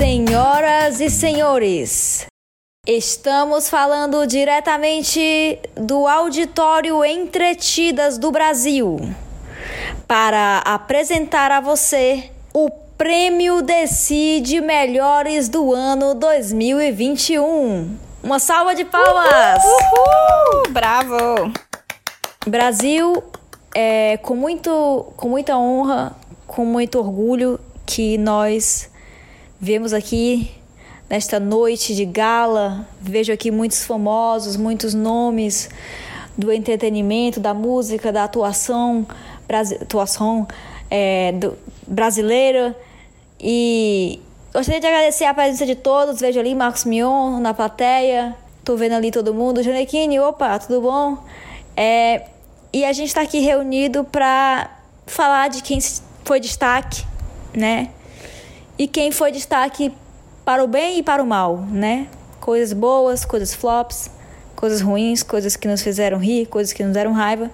Senhoras e senhores, estamos falando diretamente do Auditório Entretidas do Brasil para apresentar a você o Prêmio Decide Melhores do ano 2021. Uma salva de palmas! Uhul! Bravo! Brasil, é, com, muito, com muita honra, com muito orgulho que nós vemos aqui nesta noite de gala. Vejo aqui muitos famosos, muitos nomes do entretenimento, da música, da atuação, atuação é, do, brasileira. E gostaria de agradecer a presença de todos. Vejo ali Marcos Mion na plateia. Tô vendo ali todo mundo. Janequine, opa, tudo bom? É, e a gente está aqui reunido para falar de quem foi destaque, né? E quem foi destaque para o bem e para o mal, né? Coisas boas, coisas flops, coisas ruins, coisas que nos fizeram rir, coisas que nos deram raiva.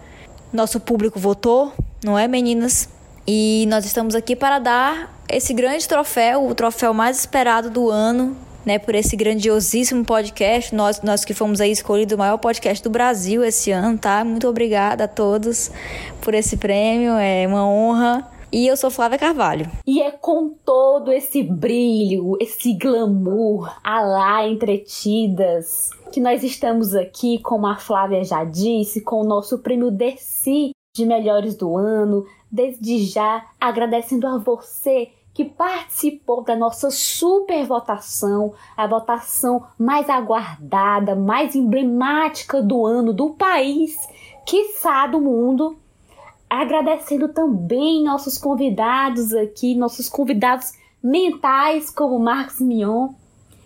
Nosso público votou, não é, meninas? E nós estamos aqui para dar esse grande troféu, o troféu mais esperado do ano, né, por esse grandiosíssimo podcast. Nós, nós que fomos aí escolhidos o maior podcast do Brasil esse ano, tá? Muito obrigada a todos por esse prêmio, é uma honra. E eu sou Flávia Carvalho. E é com todo esse brilho, esse glamour, a lá entretidas, que nós estamos aqui, como a Flávia já disse, com o nosso prêmio Desi de melhores do ano. Desde já agradecendo a você que participou da nossa super votação, a votação mais aguardada, mais emblemática do ano do país, quiçá do mundo. Agradecendo também nossos convidados aqui, nossos convidados mentais, como Marcos Mion,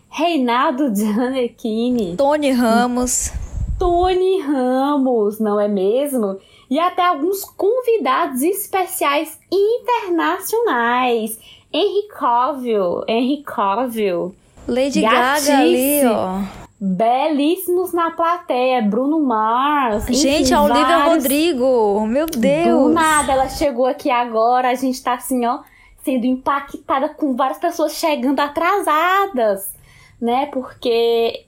Reinaldo Gianecchini, Tony Ramos. Tony Ramos, não é mesmo? E até alguns convidados especiais internacionais. Henry Cavill, Henry Cavill. Lady Gaga ali, ó. Belíssimos na plateia, Bruno Mars. Gente, enfim, a Olivia vários... Rodrigo, meu Deus. Do nada, ela chegou aqui agora, a gente tá assim, ó, sendo impactada com várias pessoas chegando atrasadas, né? Porque,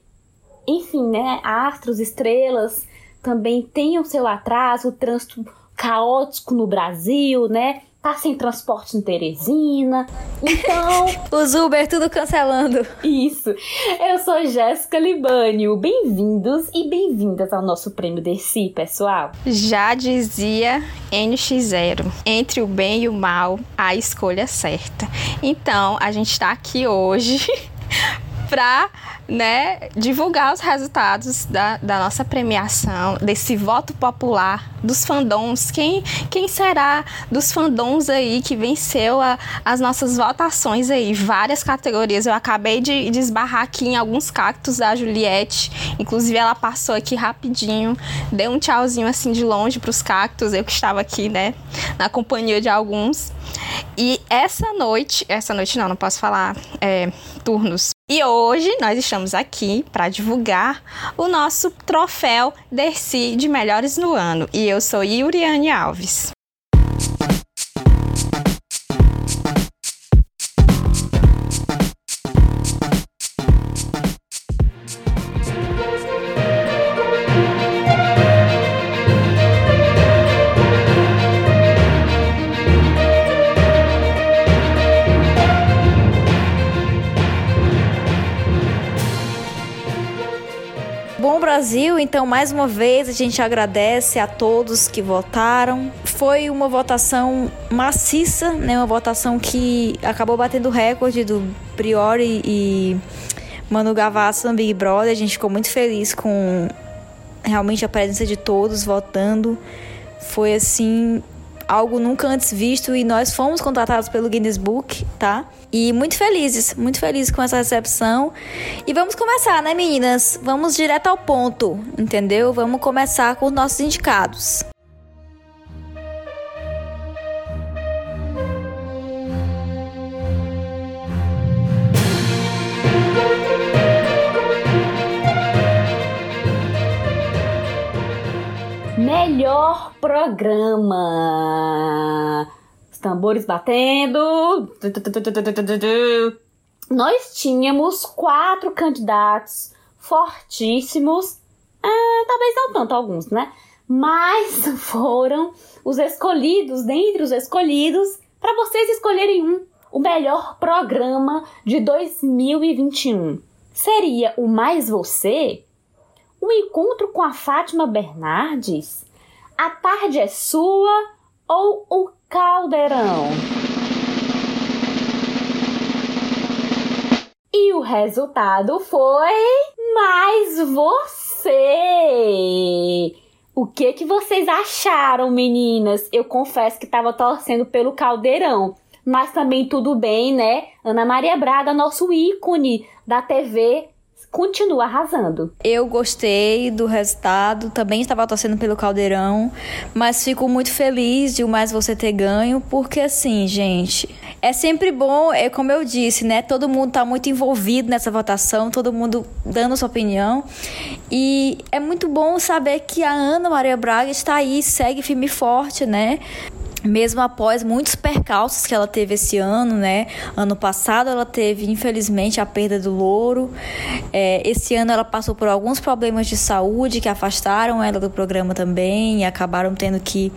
enfim, né? Astros, estrelas também têm o seu atraso, o trânsito caótico no Brasil, né? Tá sem transporte em Teresina. Então. Os Uber tudo cancelando. Isso. Eu sou Jéssica Libânio. Bem-vindos e bem-vindas ao nosso prêmio Desi, pessoal. Já dizia NX0. Entre o bem e o mal, a escolha certa. Então, a gente tá aqui hoje para né, divulgar os resultados da, da nossa premiação, desse voto popular dos fandoms. Quem, quem será dos fandoms aí que venceu a, as nossas votações aí? Várias categorias. Eu acabei de, de esbarrar aqui em alguns cactos da Juliette. Inclusive, ela passou aqui rapidinho, deu um tchauzinho assim de longe para os cactos. Eu que estava aqui, né, na companhia de alguns. E essa noite, essa noite não, não posso falar é, turnos. E hoje nós estamos aqui para divulgar o nosso troféu Dercy de melhores no ano. E eu sou Yuriane Alves. Brasil, então mais uma vez a gente agradece a todos que votaram. Foi uma votação maciça, né? Uma votação que acabou batendo o recorde do Priori e Manu Gavassi no Big Brother. A gente ficou muito feliz com realmente a presença de todos votando. Foi assim algo nunca antes visto e nós fomos contratados pelo Guinness Book, tá? E muito felizes, muito felizes com essa recepção. E vamos começar, né, meninas? Vamos direto ao ponto, entendeu? Vamos começar com os nossos indicados. Melhor programa. Os tambores batendo. nós tínhamos quatro candidatos fortíssimos, ah, talvez não tanto alguns, né? Mas foram os escolhidos, dentre os escolhidos, para vocês escolherem um, o melhor programa de 2021. Seria o Mais Você? O encontro com a Fátima Bernardes? A tarde é sua ou o caldeirão? E o resultado foi mais você. O que que vocês acharam, meninas? Eu confesso que estava torcendo pelo caldeirão, mas também tudo bem, né? Ana Maria Braga, nosso ícone da TV continua arrasando. Eu gostei do resultado, também estava torcendo pelo Caldeirão, mas fico muito feliz de o mais você ter ganho, porque assim, gente, é sempre bom, é como eu disse, né? Todo mundo está muito envolvido nessa votação, todo mundo dando sua opinião. E é muito bom saber que a Ana Maria Braga está aí, segue firme e forte, né? Mesmo após muitos percalços que ela teve esse ano, né? Ano passado ela teve, infelizmente, a perda do louro. É, esse ano ela passou por alguns problemas de saúde que afastaram ela do programa também e acabaram tendo que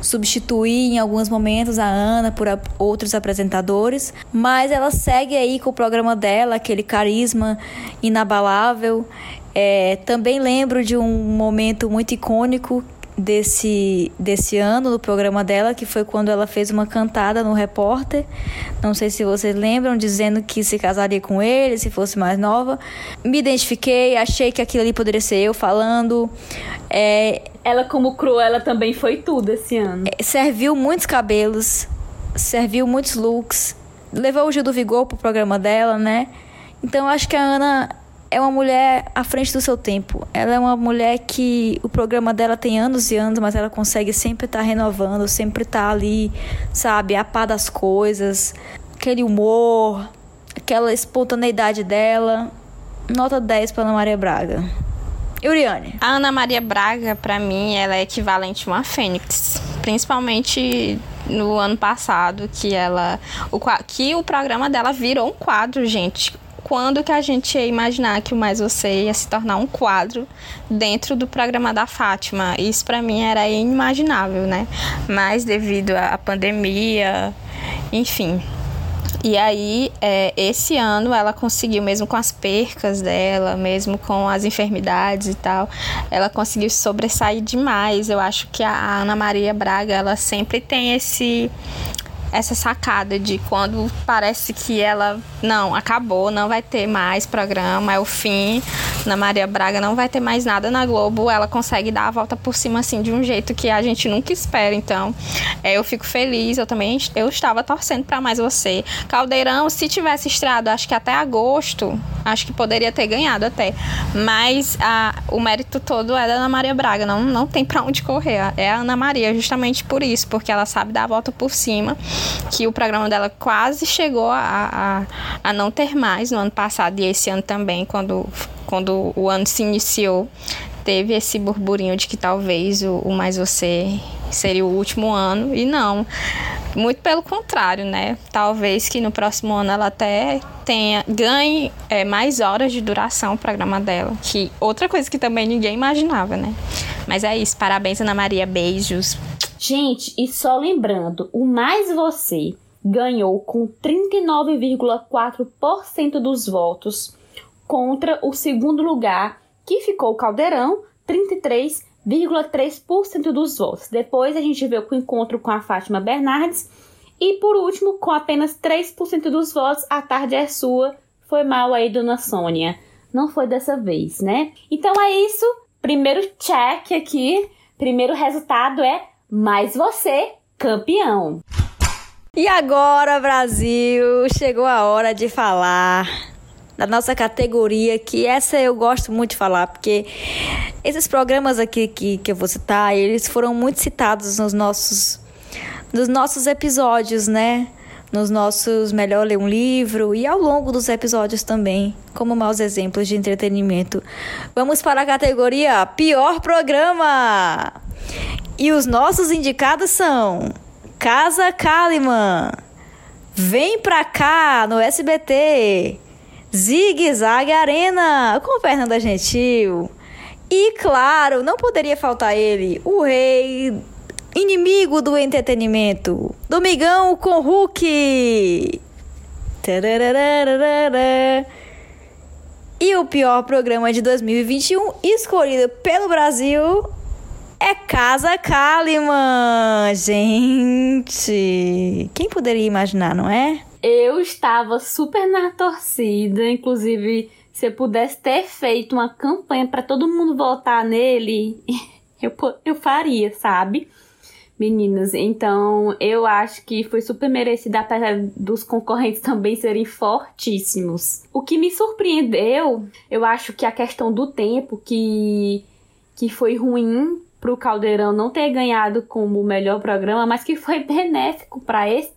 substituir em alguns momentos a Ana por a, outros apresentadores. Mas ela segue aí com o programa dela, aquele carisma inabalável. É, também lembro de um momento muito icônico desse, desse ano no programa dela, que foi quando ela fez uma cantada no repórter. Não sei se vocês lembram, dizendo que se casaria com ele se fosse mais nova. Me identifiquei, achei que aquilo ali poderia ser eu falando. É, ela, como Cruella, também foi tudo esse ano. É, serviu muitos cabelos, serviu muitos looks, levou o Gil do Vigor pro programa dela, né? Então acho que a Ana é uma mulher à frente do seu tempo. Ela é uma mulher que o programa dela tem anos e anos, mas ela consegue sempre estar tá renovando, sempre estar tá ali, sabe, a par das coisas, aquele humor, aquela espontaneidade dela. Nota 10 para Ana Maria Braga. Uriane. A Ana Maria Braga, para mim, ela é equivalente a uma fênix, principalmente no ano passado que ela o que o programa dela virou um quadro, gente quando que a gente ia imaginar que o Mais Você ia se tornar um quadro dentro do programa da Fátima? Isso para mim era inimaginável, né? Mas devido à pandemia, enfim, e aí, é, esse ano ela conseguiu, mesmo com as percas dela, mesmo com as enfermidades e tal, ela conseguiu sobressair demais. Eu acho que a Ana Maria Braga, ela sempre tem esse essa sacada de quando parece que ela não acabou, não vai ter mais programa, é o fim. Na Maria Braga não vai ter mais nada na Globo, ela consegue dar a volta por cima assim de um jeito que a gente nunca espera. Então, é, eu fico feliz. Eu também eu estava torcendo para mais você. Caldeirão, se tivesse estrado, acho que até agosto, acho que poderia ter ganhado até. Mas a, o mérito todo é da Ana Maria Braga, não não tem para onde correr. É a Ana Maria justamente por isso, porque ela sabe dar a volta por cima que o programa dela quase chegou a, a, a não ter mais no ano passado e esse ano também, quando, quando o ano se iniciou, teve esse burburinho de que talvez o, o Mais Você seria o último ano, e não. Muito pelo contrário, né? Talvez que no próximo ano ela até tenha ganhe é, mais horas de duração o programa dela, que outra coisa que também ninguém imaginava, né? Mas é isso, parabéns Ana Maria, beijos. Gente, e só lembrando, o Mais Você ganhou com 39,4% dos votos contra o segundo lugar, que ficou o Caldeirão, 33,3% dos votos. Depois a gente vê o encontro com a Fátima Bernardes e por último, com apenas 3% dos votos, a tarde é sua. Foi mal aí, dona Sônia. Não foi dessa vez, né? Então é isso. Primeiro check aqui. Primeiro resultado é mais você, campeão. E agora, Brasil, chegou a hora de falar da nossa categoria, que essa eu gosto muito de falar, porque esses programas aqui que, que eu vou citar, eles foram muito citados nos nossos, nos nossos episódios, né? Nos nossos Melhor Ler um Livro e ao longo dos episódios também, como maus exemplos de entretenimento. Vamos para a categoria Pior Programa! E os nossos indicados são Casa Kalimann, Vem pra cá no SBT. Zig Zag Arena com Fernanda Gentil. E claro, não poderia faltar ele, o rei inimigo do entretenimento, Domingão com Hulk. E o pior programa de 2021 escolhido pelo Brasil é Casa Kalimann. Gente, quem poderia imaginar, não é? Eu estava super na torcida, inclusive se eu pudesse ter feito uma campanha para todo mundo votar nele, eu, eu faria, sabe? Meninas, então eu acho que foi super merecido, apesar dos concorrentes também serem fortíssimos. O que me surpreendeu, eu acho que a questão do tempo, que, que foi ruim pro Caldeirão não ter ganhado como o melhor programa, mas que foi benéfico para esse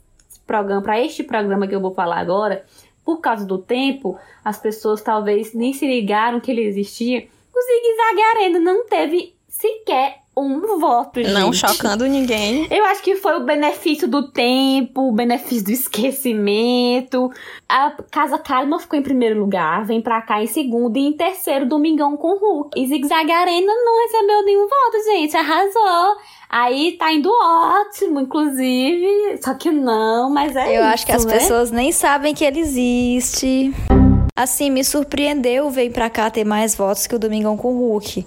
programa, para este programa que eu vou falar agora, por causa do tempo, as pessoas talvez nem se ligaram que ele existia. O Zig Zag Arena não teve sequer um voto, gente. Não chocando ninguém. Eu acho que foi o benefício do tempo, o benefício do esquecimento. A Casa Kalma ficou em primeiro lugar, vem pra cá em segundo e em terceiro, Domingão com Hulk. E Zig Zag Arena não recebeu nenhum voto, gente. Arrasou. Aí tá indo ótimo, inclusive. Só que não, mas é Eu isso, acho que as né? pessoas nem sabem que ele existe. Assim, me surpreendeu Vem Pra Cá ter mais votos que o Domingão com o Hulk.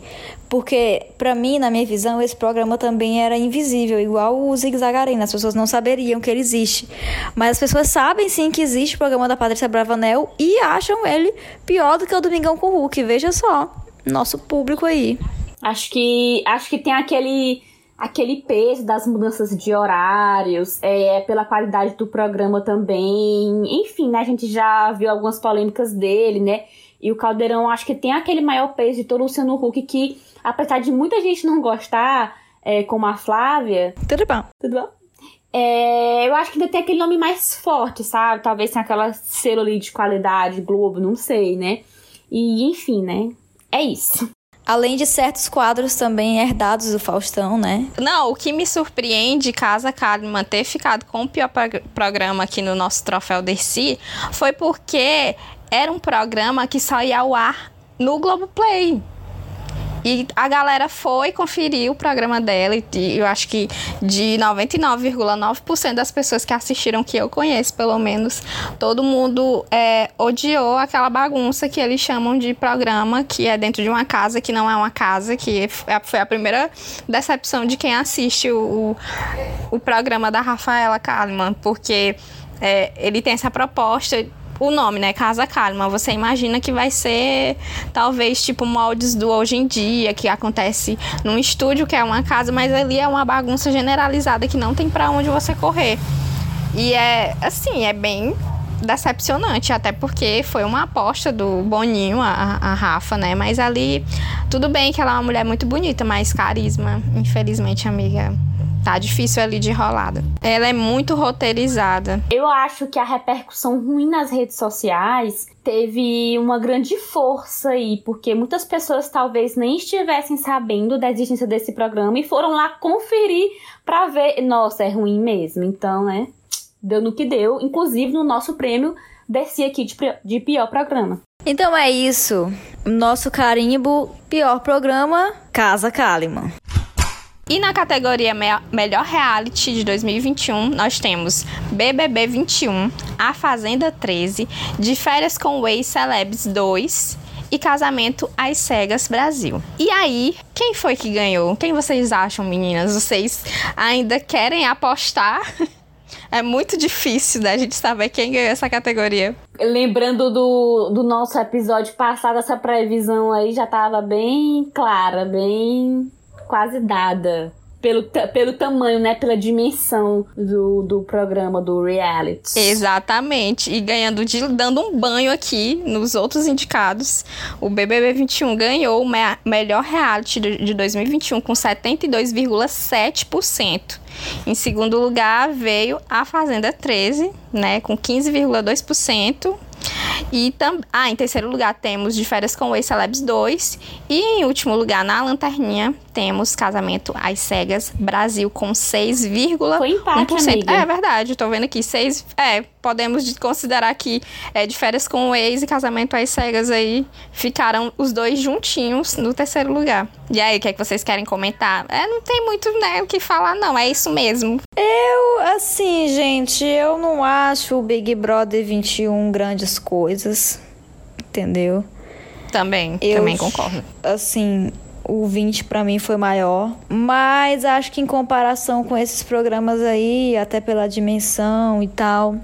Porque, pra mim, na minha visão, esse programa também era invisível, igual o Zig Zag Arena. As pessoas não saberiam que ele existe. Mas as pessoas sabem sim que existe o programa da Patrícia Bravanel e acham ele pior do que o Domingão com o Hulk. Veja só, nosso público aí. Acho que acho que tem aquele aquele peso das mudanças de horários, é, pela qualidade do programa também. Enfim, né, a gente já viu algumas polêmicas dele, né? E o Caldeirão acho que tem aquele maior peso de todo o Luciano Huck que, apesar de muita gente não gostar, é, como a Flávia. Tudo bom. Tudo bom? É, eu acho que ainda tem aquele nome mais forte, sabe? Talvez tenha aquela selo ali de qualidade, Globo, não sei, né? E enfim, né? É isso. Além de certos quadros também herdados do Faustão, né? Não, o que me surpreende, Casa Kalimann ter ficado com o pior prog- programa aqui no nosso Troféu Dercy, foi porque era um programa que só ia ao ar no Globoplay. E a galera foi conferir o programa dela e eu acho que de 99,9% das pessoas que assistiram, que eu conheço pelo menos, todo mundo é, odiou aquela bagunça que eles chamam de programa, que é dentro de uma casa que não é uma casa, que é- foi a primeira decepção de quem assiste o, o, o programa da Rafaela Kalimann, porque é, ele tem essa proposta o nome, né? Casa Kalimann. Você imagina que vai ser talvez tipo moldes do hoje em dia, que acontece num estúdio que é uma casa, mas ali é uma bagunça generalizada que não tem pra onde você correr. E é assim, é bem decepcionante, até porque foi uma aposta do Boninho, a, a Rafa, né? Mas ali, tudo bem que ela é uma mulher muito bonita, mas carisma, infelizmente, amiga, tá difícil ali de rolada. Ela é muito roteirizada. Eu acho que a repercussão ruim nas redes sociais teve uma grande força aí, porque muitas pessoas talvez nem estivessem sabendo da existência desse programa e foram lá conferir pra ver. Nossa, é ruim mesmo. Então, né? Deu no que deu, inclusive no nosso prêmio desci aqui de, de pior programa. Então é isso. Nosso carimbo, pior programa, Casa Kalimann. E na categoria Me- Melhor Reality de 2021, nós temos BBB 21, A Fazenda 13, De Férias com Ex Celebs 2 e Casamento às Cegas Brasil. E aí, quem foi que ganhou? Quem vocês acham, meninas? Vocês ainda querem apostar? É muito difícil da gente saber quem ganhou essa categoria. Lembrando do, do nosso episódio passado, essa previsão aí já tava bem clara, bem quase dada. Pelo, pelo tamanho, né? Pela dimensão do, do programa, do reality. Exatamente. E ganhando de, dando um banho aqui nos outros indicados. O BBB 21 ganhou o me- melhor reality de, de 2021 com 72,7%. Em segundo lugar veio a Fazenda 13, né, com 15,2%. E tam... ah, em terceiro lugar temos De Férias com o Ex Celebs 2. E em último lugar, na lanterninha, temos Casamento às Cegas Brasil com 6,1%. Foi empate, amiga. É verdade, tô vendo aqui. 6, é, podemos considerar que é, de férias com o ex e casamento às cegas aí ficaram os dois juntinhos no terceiro lugar. E aí, o que é que vocês querem comentar? É, não tem muito né, o que falar, não. É isso mesmo. Eu, assim, gente, eu não acho o Big Brother 21 grandes coisas. Entendeu? Também, eu, também concordo. Assim, o 20 para mim foi maior, mas acho que em comparação com esses programas aí, até pela dimensão e tal,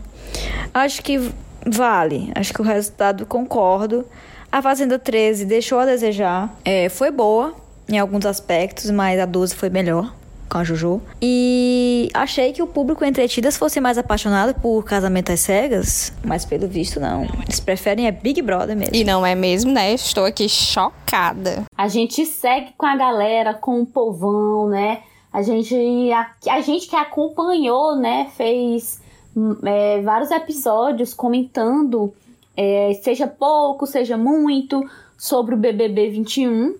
acho que vale. Acho que o resultado concordo. A Fazenda 13 deixou a desejar. É, foi boa em alguns aspectos, mas a 12 foi melhor com a Juju. E achei que o público entretidas fosse mais apaixonado por Casamento às Cegas, mas pelo visto não. Eles preferem é Big Brother mesmo. E não é mesmo, né? Estou aqui chocada. A gente segue com a galera, com o povão, né? A gente, a, a gente que acompanhou, né, fez é, vários episódios comentando, é, seja pouco, seja muito, sobre o BBB 21.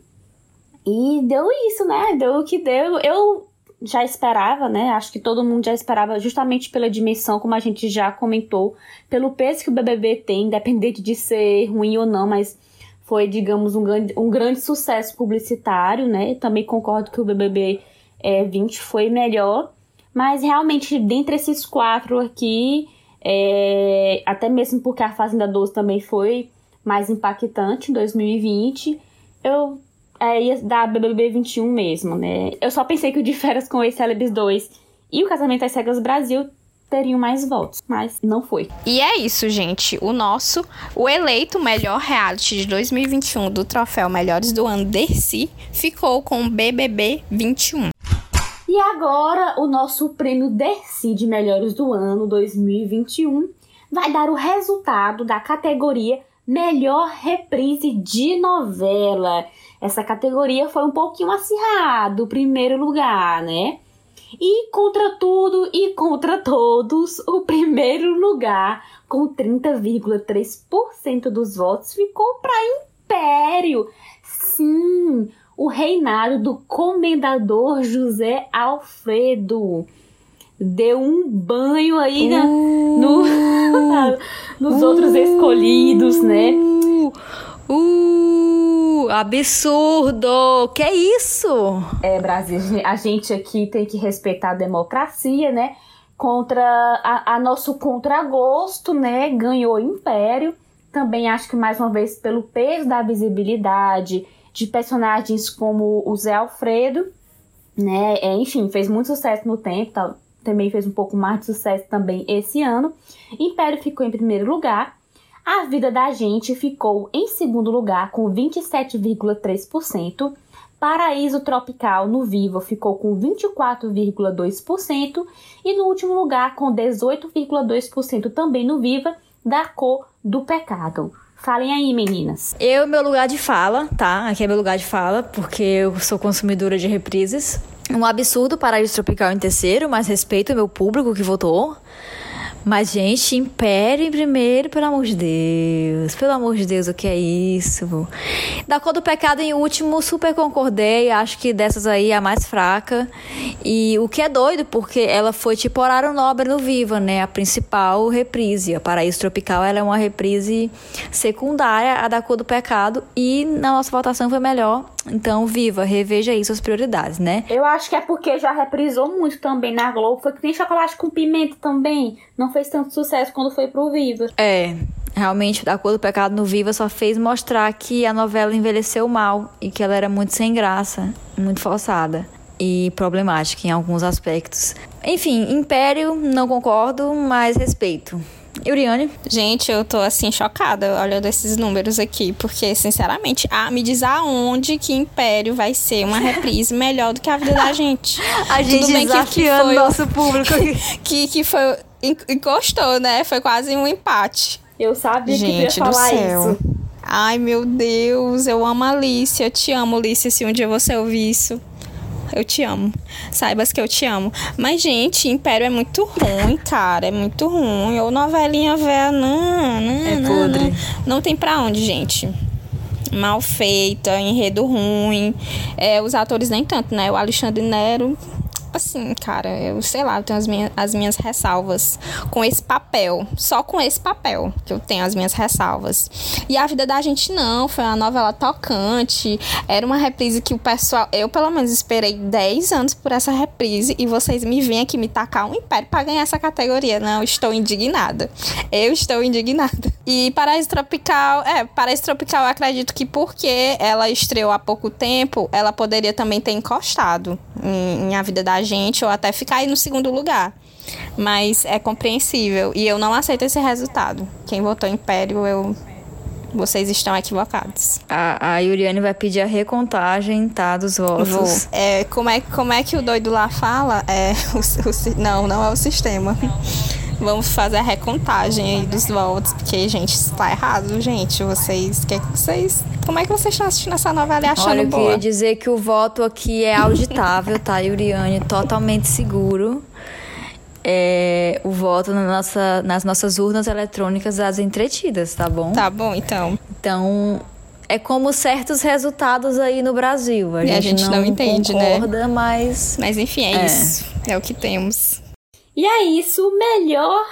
E deu isso, né? Deu o que deu. Eu já esperava, né? Acho que todo mundo já esperava, justamente pela dimensão, como a gente já comentou, pelo peso que o BBB tem, independente de ser ruim ou não, mas foi, digamos, um grande, um grande sucesso publicitário, né? Também concordo que o BBB é, 20 foi melhor, mas realmente, dentre esses quatro aqui, é, até mesmo porque a Fazenda 12 também foi mais impactante em 2020, eu é, da BBB 21 mesmo, né? Eu só pensei que o de férias com o Celebs 2 e o Casamento às Cegas Brasil teriam mais votos, mas não foi. E é isso, gente. O nosso, o eleito melhor reality de 2021 do troféu Melhores do Ano Dercy ficou com BBB 21. E agora, o nosso prêmio Dercy de Melhores do Ano 2021 vai dar o resultado da categoria Melhor Reprise de Novela essa categoria foi um pouquinho acirrada, o primeiro lugar, né? E contra tudo e contra todos, o primeiro lugar, com 30,3% dos votos, ficou para Império. Sim, o reinado do comendador José Alfredo. Deu um banho aí uh, no, nos uh, outros escolhidos, né? Uh, absurdo! Que é isso? É, Brasil, a gente aqui tem que respeitar a democracia, né? Contra a, a nosso contragosto, né? Ganhou o Império. Também acho que mais uma vez pelo peso da visibilidade de personagens como o Zé Alfredo, né? É, enfim, fez muito sucesso no tempo, tá? também fez um pouco mais de sucesso também esse ano. Império ficou em primeiro lugar a vida da gente ficou em segundo lugar com 27,3%. Paraíso Tropical no Vivo ficou com 24,2% e no último lugar com 18,2% também no Viva da Cor do Pecado. Falem aí, meninas. Eu, meu lugar de fala, tá? Aqui é meu lugar de fala, porque eu sou consumidora de reprises. Um absurdo Paraíso Tropical em terceiro, mas respeito o meu público que votou. Mas, gente, Império em primeiro, pelo amor de Deus. Pelo amor de Deus, o que é isso? Da Cor do Pecado em último, super concordei. Acho que dessas aí é a mais fraca. E o que é doido, porque ela foi tipo horário nobre no Viva, né? A principal reprise. A Paraíso Tropical ela é uma reprise secundária a da Cor do Pecado. E na nossa votação foi melhor. Então, Viva, reveja aí suas prioridades, né? Eu acho que é porque já reprisou muito também na Globo. Foi que nem chocolate com pimenta também. Não fez tanto sucesso quando foi pro Viva. É, realmente, A Cor do Pecado no Viva só fez mostrar que a novela envelheceu mal e que ela era muito sem graça, muito forçada e problemática em alguns aspectos. Enfim, Império, não concordo, mas respeito. Euriane? Gente, eu tô assim chocada olhando esses números aqui, porque sinceramente, ah, me diz aonde que Império vai ser uma reprise melhor do que a vida da gente. a gente Tudo bem desafiando que, que foi, nosso público. que, que foi encostou, né? Foi quase um empate. Eu sabia Gente que ia falar do céu. isso. Ai, meu Deus, eu amo a Alicia. Eu te amo, Alicia, se um dia você ouvir isso. Eu te amo. Saibas que eu te amo. Mas, gente, Império é muito ruim, cara. É muito ruim. Ou novelinha velha, não, não. É não, podre. Não, não tem pra onde, gente mal feita, enredo ruim. É, os atores nem tanto, né? O Alexandre Nero assim, cara, eu sei lá, eu tenho as minhas, as minhas ressalvas com esse papel. Só com esse papel que eu tenho as minhas ressalvas. E a vida da gente não, foi uma novela tocante. Era uma reprise que o pessoal. Eu, pelo menos, esperei 10 anos por essa reprise. E vocês me vêm aqui me tacar um império pra ganhar essa categoria. Não, estou indignada. Eu estou indignada. E Paraíso Tropical, é, Paraíso Tropical, eu acredito que porque ela estreou há pouco tempo, ela poderia também ter encostado em, em A Vida da Gente ou até ficar aí no segundo lugar. Mas é compreensível e eu não aceito esse resultado. Quem votou Império, eu vocês estão equivocados. A, a Yuriane vai pedir a recontagem, tá, dos votos. Vou. É, como, é, como é que o doido lá fala? É, o, o, não, não é o sistema. Vamos fazer a recontagem aí dos votos, porque, gente, isso tá errado, gente. Vocês, que, vocês, como é que vocês estão assistindo essa novela e achando Olha, eu boa? queria dizer que o voto aqui é auditável, tá, Yuriane? Totalmente seguro. É, o voto na nossa, nas nossas urnas eletrônicas das entretidas, tá bom? Tá bom, então. Então, é como certos resultados aí no Brasil. A, gente, a gente, não, não entende, né? concorda, né? mas. Mas enfim, é, é, isso. É o que temos. E é isso, melhor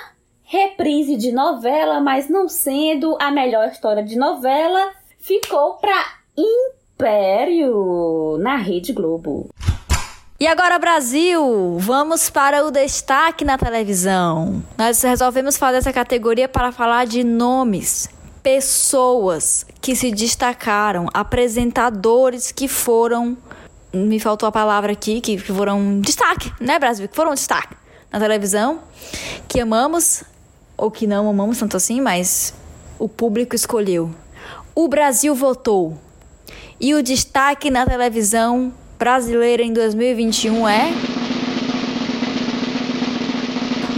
reprise de novela, mas não sendo a melhor história de novela, ficou pra Império na Rede Globo. E agora, Brasil, vamos para o destaque na televisão. Nós resolvemos fazer essa categoria para falar de nomes, pessoas que se destacaram, apresentadores que foram. Me faltou a palavra aqui, que foram destaque, né, Brasil? Que foram destaque na televisão, que amamos ou que não amamos tanto assim, mas o público escolheu. O Brasil votou. E o destaque na televisão brasileira em 2021 é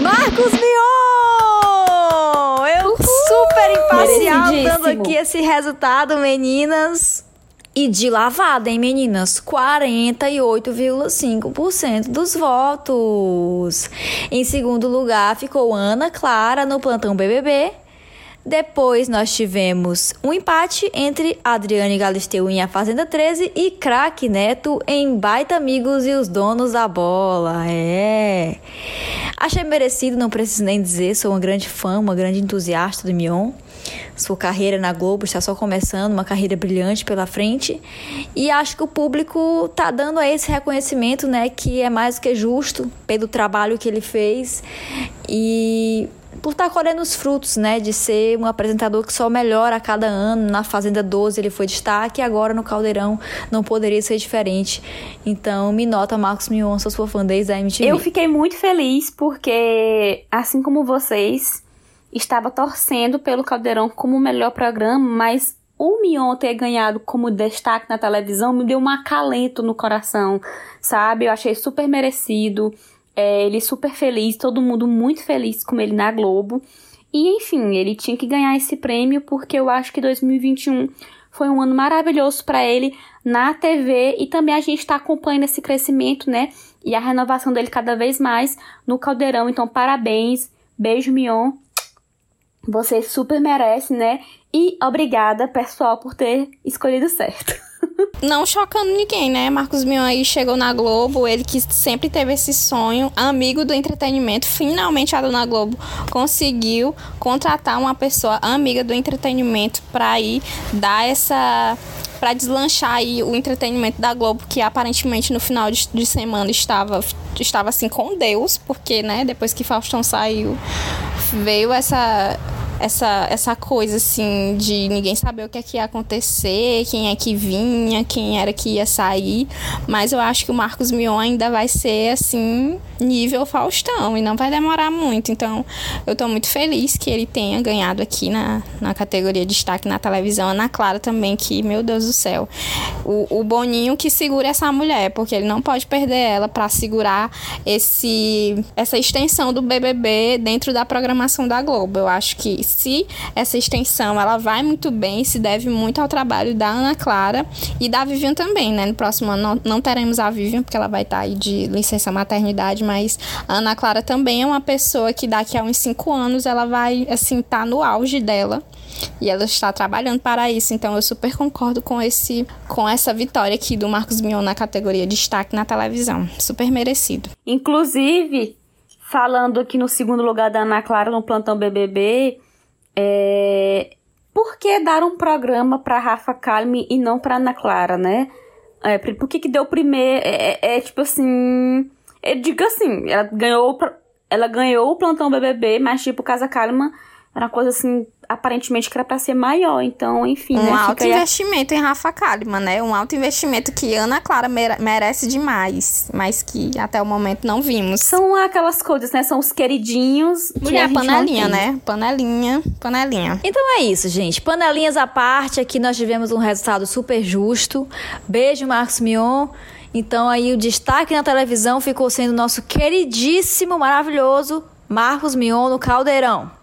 Marcos Mion! Eu Uhul! super imparcial dando aqui esse resultado, meninas. E de lavada, hein, meninas? 48,5% dos votos. Em segundo lugar ficou Ana Clara no plantão BBB. Depois nós tivemos um empate entre Adriane Galisteu em A Fazenda 13 e Craque Neto em Baita Amigos e os Donos da Bola. É. Achei merecido, não preciso nem dizer, sou uma grande fã, uma grande entusiasta do Mion. Sua carreira na Globo está só começando, uma carreira brilhante pela frente. E acho que o público tá dando a esse reconhecimento, né, que é mais do que justo pelo trabalho que ele fez e por estar tá colhendo os frutos, né, de ser um apresentador que só melhora a cada ano. Na Fazenda 12 ele foi destaque e agora no Caldeirão não poderia ser diferente. Então, me nota, Marcos Mion, sou sua fã desde a MTV. Eu fiquei muito feliz porque, assim como vocês, estava torcendo pelo Caldeirão como o melhor programa, mas o Mion ter ganhado como destaque na televisão me deu um acalento no coração, sabe? Eu achei super merecido. É, ele super feliz, todo mundo muito feliz com ele na Globo. E enfim, ele tinha que ganhar esse prêmio porque eu acho que 2021 foi um ano maravilhoso para ele na TV e também a gente está acompanhando esse crescimento, né? E a renovação dele cada vez mais no Caldeirão. Então, parabéns, beijo, Mion. Você super merece, né? E obrigada, pessoal, por ter escolhido certo. Não chocando ninguém, né? Marcos Mion aí chegou na Globo, ele que sempre teve esse sonho, amigo do entretenimento. Finalmente a Dona Globo conseguiu contratar uma pessoa amiga do entretenimento para ir dar essa para deslanchar aí o entretenimento da Globo, que aparentemente no final de, de, semana estava, estava assim com Deus, porque, né, depois que Faustão saiu, veio essa essa, essa coisa assim de ninguém saber o que é que ia acontecer, quem é que vinha, quem era que ia sair. Mas eu acho que o Marcos Mion ainda vai ser assim, nível Faustão, e não vai demorar muito. Então, eu tô muito feliz que ele tenha ganhado aqui na, na categoria de destaque na televisão. Ana Clara também, que, meu Deus do céu. O, o Boninho que segura essa mulher, porque ele não pode perder ela para segurar esse, essa extensão do BBB dentro da programação da Globo. Eu acho que se essa extensão ela vai muito bem, se deve muito ao trabalho da Ana Clara e da Vivian também, né? No próximo ano não, teremos a Vivian, porque ela vai estar aí de licença maternidade, mas a Ana Clara também é uma pessoa que daqui a uns cinco anos ela vai, assim, estar tá no auge dela. E ela está trabalhando para isso, então eu super concordo com esse com essa vitória aqui do Marcos Mion na categoria destaque na televisão. Super merecido. Inclusive, falando aqui no segundo lugar da Ana Clara no plantão BBB, é... por que dar um programa para Rafa Kalimann e não para Ana Clara, né? É, por que que deu primeiro? É, é, é tipo assim, eu digo assim, ela ganhou, ela ganhou o plantão BBB, mas tipo Casa Kalimann era uma coisa assim, aparentemente que era pra ser maior. Então, enfim. Um né, alto investimento a... em Rafa Kalimann, né? Um alto investimento que Ana Clara merece demais. Mas que até o momento não vimos. São aquelas coisas, né? São os queridinhos. Mulher, a panelinha, né? Panelinha, panelinha. Então é isso, gente. Panelinhas à parte, aqui nós tivemos um resultado super justo. Beijo, Marcos Mion. Então aí o destaque na televisão ficou sendo nosso queridíssimo, maravilhoso Marcos Mion no Caldeirão.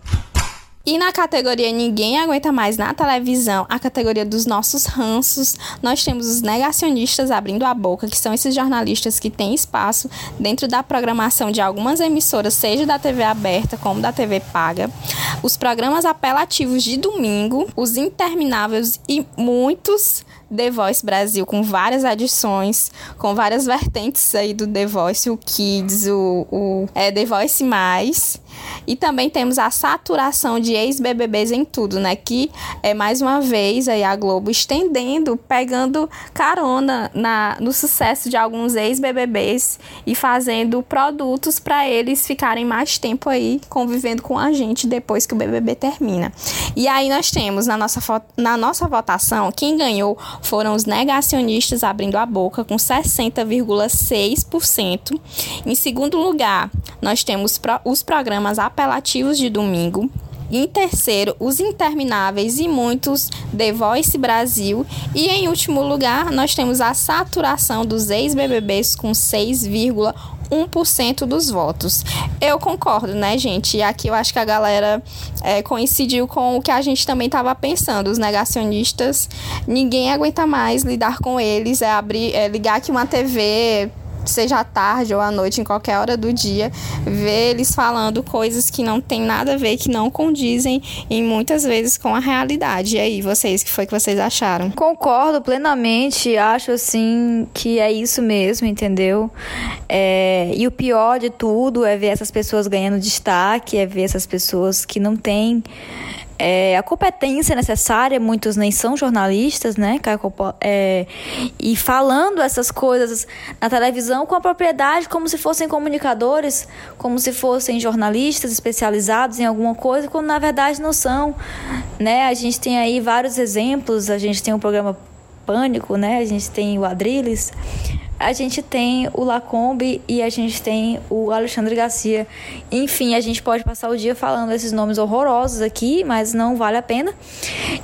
E na categoria Ninguém Aguenta Mais na televisão, a categoria dos nossos ranços, nós temos os negacionistas abrindo a boca, que são esses jornalistas que têm espaço dentro da programação de algumas emissoras, seja da TV aberta como da TV paga. Os programas apelativos de domingo, os intermináveis e muitos The Voice Brasil com várias adições, com várias vertentes aí do The Voice, o Kids, o, o é, The Voice Mais. E também temos a saturação de ex-BBBs em tudo, né? Que é mais uma vez aí a Globo estendendo, pegando carona na, no sucesso de alguns ex-BBBs e fazendo produtos para eles ficarem mais tempo aí convivendo com a gente depois que o BBB termina. E aí nós temos na nossa, na nossa votação, quem ganhou foram os negacionistas abrindo a boca com 60,6%. Em segundo lugar, nós temos os programas apelativos de domingo. Em terceiro, os intermináveis e muitos The Voice Brasil. E em último lugar, nós temos a saturação dos ex-BBBs com 6,1%. 1% dos votos. Eu concordo, né, gente? E aqui eu acho que a galera é, coincidiu com o que a gente também estava pensando. Os negacionistas, ninguém aguenta mais lidar com eles, é abrir, é ligar aqui uma TV seja à tarde ou à noite, em qualquer hora do dia, ver eles falando coisas que não tem nada a ver, que não condizem e muitas vezes com a realidade. E aí, vocês, que foi que vocês acharam? Concordo plenamente, acho assim que é isso mesmo, entendeu? É, e o pior de tudo é ver essas pessoas ganhando destaque, é ver essas pessoas que não têm é, a competência necessária, muitos nem são jornalistas, né? É, e falando essas coisas na televisão com a propriedade, como se fossem comunicadores, como se fossem jornalistas especializados em alguma coisa, quando na verdade não são, né? A gente tem aí vários exemplos, a gente tem um programa Pânico, né? A gente tem o Adrilles, a gente tem o Lacombe e a gente tem o Alexandre Garcia. Enfim, a gente pode passar o dia falando esses nomes horrorosos aqui, mas não vale a pena.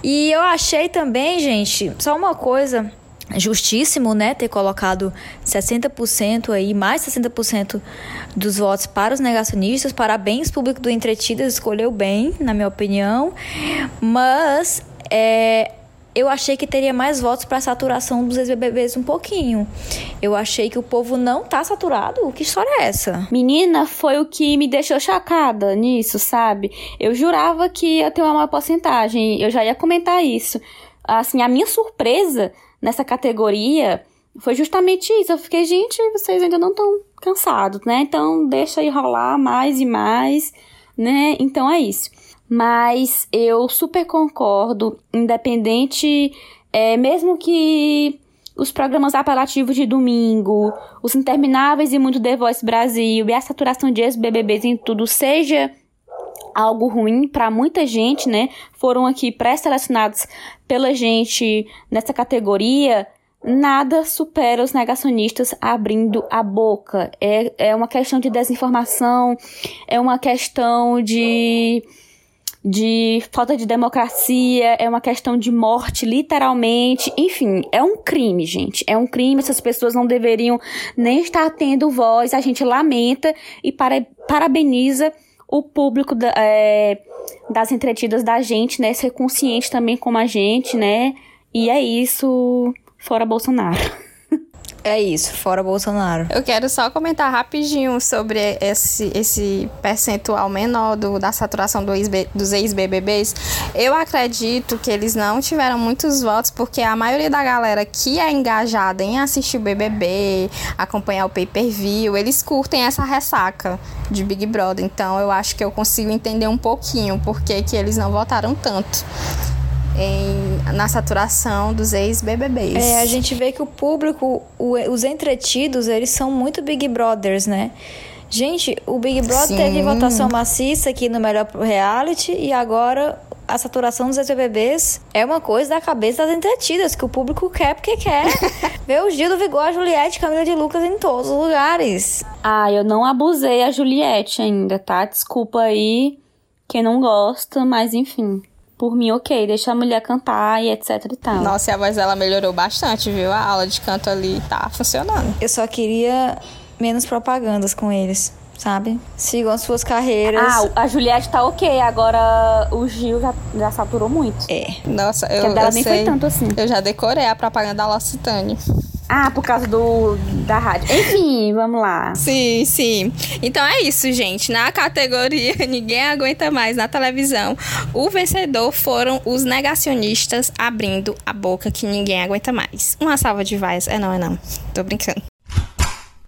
E eu achei também, gente, só uma coisa justíssimo, né, ter colocado 60% aí, mais 60% dos votos para os negacionistas. Parabéns, público do Entretidas, escolheu bem, na minha opinião. Mas é, eu achei que teria mais votos para a saturação dos ex-BBBs um pouquinho. Eu achei que o povo não tá saturado. Que história é essa? Menina, foi o que me deixou chocada nisso, sabe? Eu jurava que ia ter uma maior porcentagem. Eu já ia comentar isso. Assim, a minha surpresa nessa categoria foi justamente isso. Eu fiquei, gente, vocês ainda não estão cansados, né? Então deixa aí rolar mais e mais, né? Então é isso mas eu super concordo, independente, é, mesmo que os programas apelativos de domingo, os intermináveis e muito The Voice Brasil e a saturação de ex-BBBs em tudo seja algo ruim para muita gente, né? Foram aqui pré-selecionados pela gente nessa categoria. Nada supera os negacionistas abrindo a boca. É, é uma questão de desinformação, é uma questão de de falta de democracia, é uma questão de morte, literalmente. Enfim, é um crime, gente. É um crime. Essas pessoas não deveriam nem estar tendo voz. A gente lamenta e para, parabeniza o público da, é, das entretidas da gente, né? Ser consciente também como a gente, né? E é isso, fora Bolsonaro. É isso, fora Bolsonaro. Eu quero só comentar rapidinho sobre esse, esse percentual menor do, da saturação do ex, dos ex-BBBs. Eu acredito que eles não tiveram muitos votos, porque a maioria da galera que é engajada em assistir o BBB, acompanhar o pay-per-view, eles curtem essa ressaca de Big Brother. Então eu acho que eu consigo entender um pouquinho por que, que eles não votaram tanto em, na saturação dos ex-BBBs. É, a gente vê que o público, o, os entretidos, eles são muito Big Brothers, né? Gente, o Big Brother Sim. teve votação maciça aqui no Melhor Reality e agora a saturação dos ex-BBBs é uma coisa da cabeça das entretidas, que o público quer porque quer ver o Gil do Vigor, a Juliette, Camila de Lucas em todos os lugares. Ah, eu não abusei a Juliette ainda, tá? Desculpa aí quem não gosta, mas enfim por mim, ok, deixa a mulher cantar e etc e tal. Nossa, e a voz dela melhorou bastante, viu? A aula de canto ali tá funcionando. Eu só queria menos propagandas com eles. Sabe? Sigam as suas carreiras. Ah, a Juliette tá ok, agora o Gil já, já saturou muito. É. Nossa, eu, que dela eu nem sei, foi tanto assim. Eu já decorei a propaganda da Locitane. Ah, por causa do da rádio. Enfim, vamos lá. Sim, sim. Então é isso, gente. Na categoria Ninguém Aguenta Mais na televisão, o vencedor foram os negacionistas abrindo a boca que ninguém aguenta mais. Uma salva de vaias. É não, é não. Tô brincando.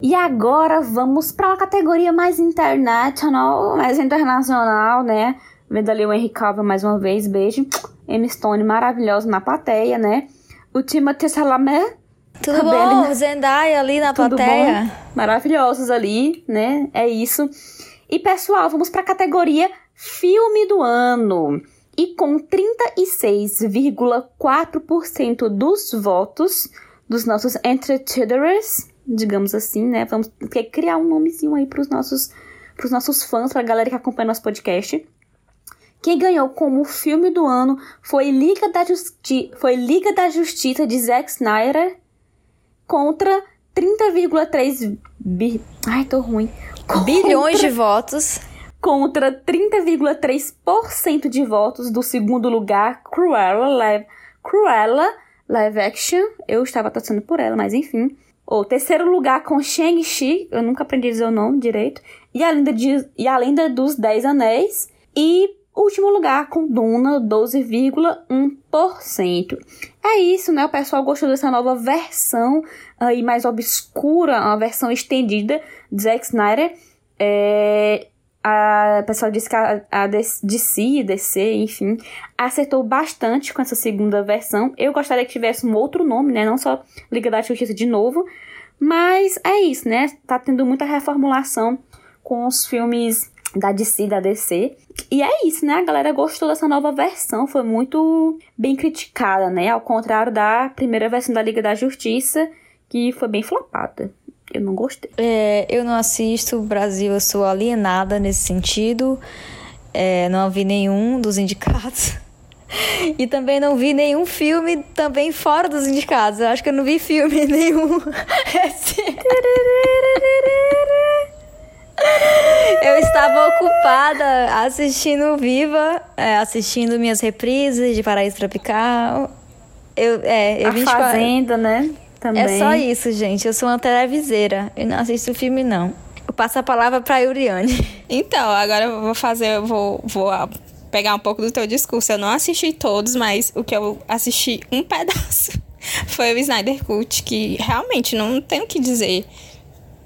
E agora vamos para uma categoria mais international, mais internacional, né? Vendo ali o Henrique Calva mais uma vez, beijo. Emma Stone maravilhosa na plateia, né? O Timothée Chalamet tudo tá bom, bem, Zendaya ali na Tudo plateia. Bom? Maravilhosos ali, né? É isso. E pessoal, vamos para a categoria filme do ano. E com 36,4% dos votos dos nossos entertainers, digamos assim, né? Vamos criar um nomezinho aí para os nossos, pros nossos fãs, para a galera que acompanha nosso podcast. Quem ganhou como filme do ano foi Liga da, Justi foi Liga da Justiça de Zack Snyder contra 30,3 bi... Ai, tô ruim. Contra... Bilhões de votos. Contra 30,3% de votos do segundo lugar, Cruella Live, Cruella Live Action. Eu estava torcendo por ela, mas enfim. O terceiro lugar com Shang-Chi, eu nunca aprendi a dizer o nome direito. E a Lenda, de, e a Lenda dos Dez Anéis. E Último lugar com Duna, 12,1%. É isso, né? O pessoal gostou dessa nova versão aí mais obscura, uma versão estendida de Zack Snyder. É, a, pessoal disse que a, a DC, DC, enfim, acertou bastante com essa segunda versão. Eu gostaria que tivesse um outro nome, né? Não só Liga da Justiça de novo. Mas é isso, né? Tá tendo muita reformulação com os filmes da DC, da DC. E é isso, né? A galera gostou dessa nova versão, foi muito bem criticada, né? Ao contrário da primeira versão da Liga da Justiça, que foi bem flopada. Eu não gostei. É, eu não assisto o Brasil, eu sou alienada nesse sentido. É, não vi nenhum dos indicados. E também não vi nenhum filme também fora dos indicados. Eu acho que eu não vi filme nenhum. Eu estava ocupada assistindo Viva, é, assistindo minhas reprises de Paraíso Tropical. Eu, é, eu A Fazenda, né? Também. É só isso, gente. Eu sou uma televiseira. Eu não assisto filme, não. Eu passo a palavra para a Yuriane. Então, agora eu vou fazer, eu vou, vou pegar um pouco do teu discurso. Eu não assisti todos, mas o que eu assisti um pedaço foi o Snyder Cut, que realmente não tenho o que dizer.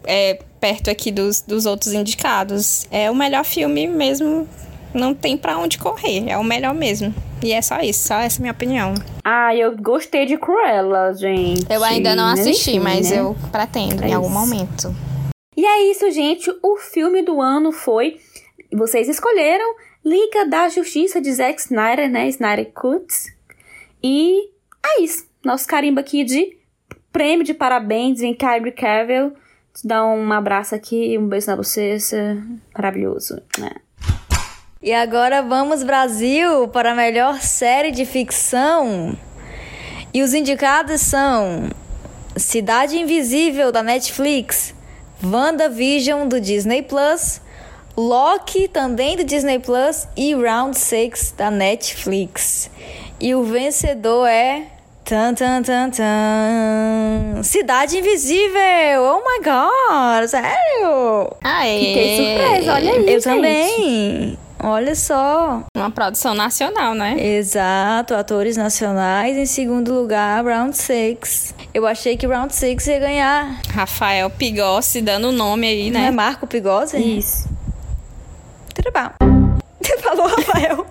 É, perto aqui dos, dos outros indicados. É o melhor filme mesmo, não tem para onde correr, é o melhor mesmo. E é só isso, só essa é a minha opinião. Ah, eu gostei de Cruella, gente. Eu ainda não assisti, mas né? eu pretendo é em algum momento. E é isso, gente. O filme do ano foi. Vocês escolheram Liga da Justiça de Zack Snyder, né? Snyder Cuts. E é isso. Nosso carimbo aqui de prêmio de parabéns em Kyrie Cavill te dar um abraço aqui, um beijo na bochecha. Maravilhoso, né? E agora vamos, Brasil, para a melhor série de ficção. E os indicados são Cidade Invisível da Netflix, WandaVision do Disney Plus, Loki também do Disney Plus e Round 6 da Netflix. E o vencedor é Tan, tan, tan, tan. Cidade Invisível! Oh my god! Sério? Aê. Fiquei surpresa, olha aí. Eu gente. também. Olha só. Uma produção nacional, né? Exato, atores nacionais. Em segundo lugar, Round 6. Eu achei que Round 6 ia ganhar. Rafael Pigossi dando o nome aí, Não é né? Marco Pigose? Isso. Tudo bom. Você falou, Rafael?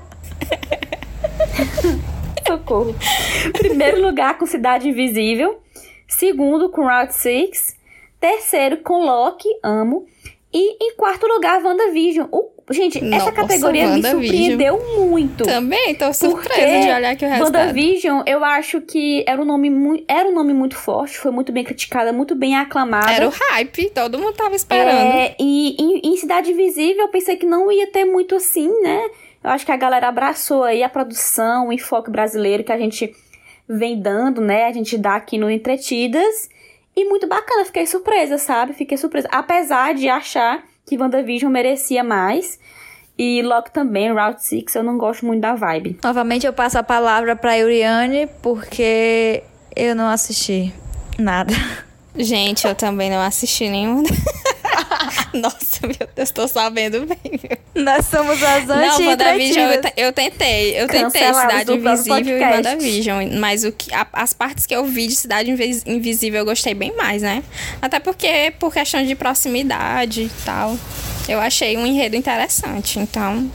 Socorro. Primeiro lugar com Cidade Invisível. Segundo com Route 6. Terceiro com Loki, amo. E em quarto lugar, WandaVision. O, gente, essa Nossa, categoria me surpreendeu muito. Também tô surpresa de olhar aqui o resultado. WandaVision, eu acho que era um nome muito, era um nome muito forte, foi muito bem criticada, muito bem aclamada. Era o hype, todo mundo tava esperando. É, e em, em Cidade Invisível eu pensei que não ia ter muito assim, né? Eu acho que a galera abraçou aí a produção, o enfoque brasileiro que a gente vem dando, né? A gente dá aqui no Entretidas. E muito bacana, fiquei surpresa, sabe? Fiquei surpresa. Apesar de achar que WandaVision merecia mais. E Loki também, Route 6, eu não gosto muito da vibe. Novamente eu passo a palavra pra Euriane, porque eu não assisti nada. Gente, eu também não assisti nenhum. Nossa, meu Deus, tô sabendo bem, viu? Nós somos as Não, WandaVision, eu, eu tentei. Eu tentei Cidade Invisível e. WandaVision. Mas o que, a- as partes que eu vi de Cidade Invis- Invisível eu gostei bem mais, né? Até porque, por questão de proximidade e tal, eu achei um enredo interessante. Então,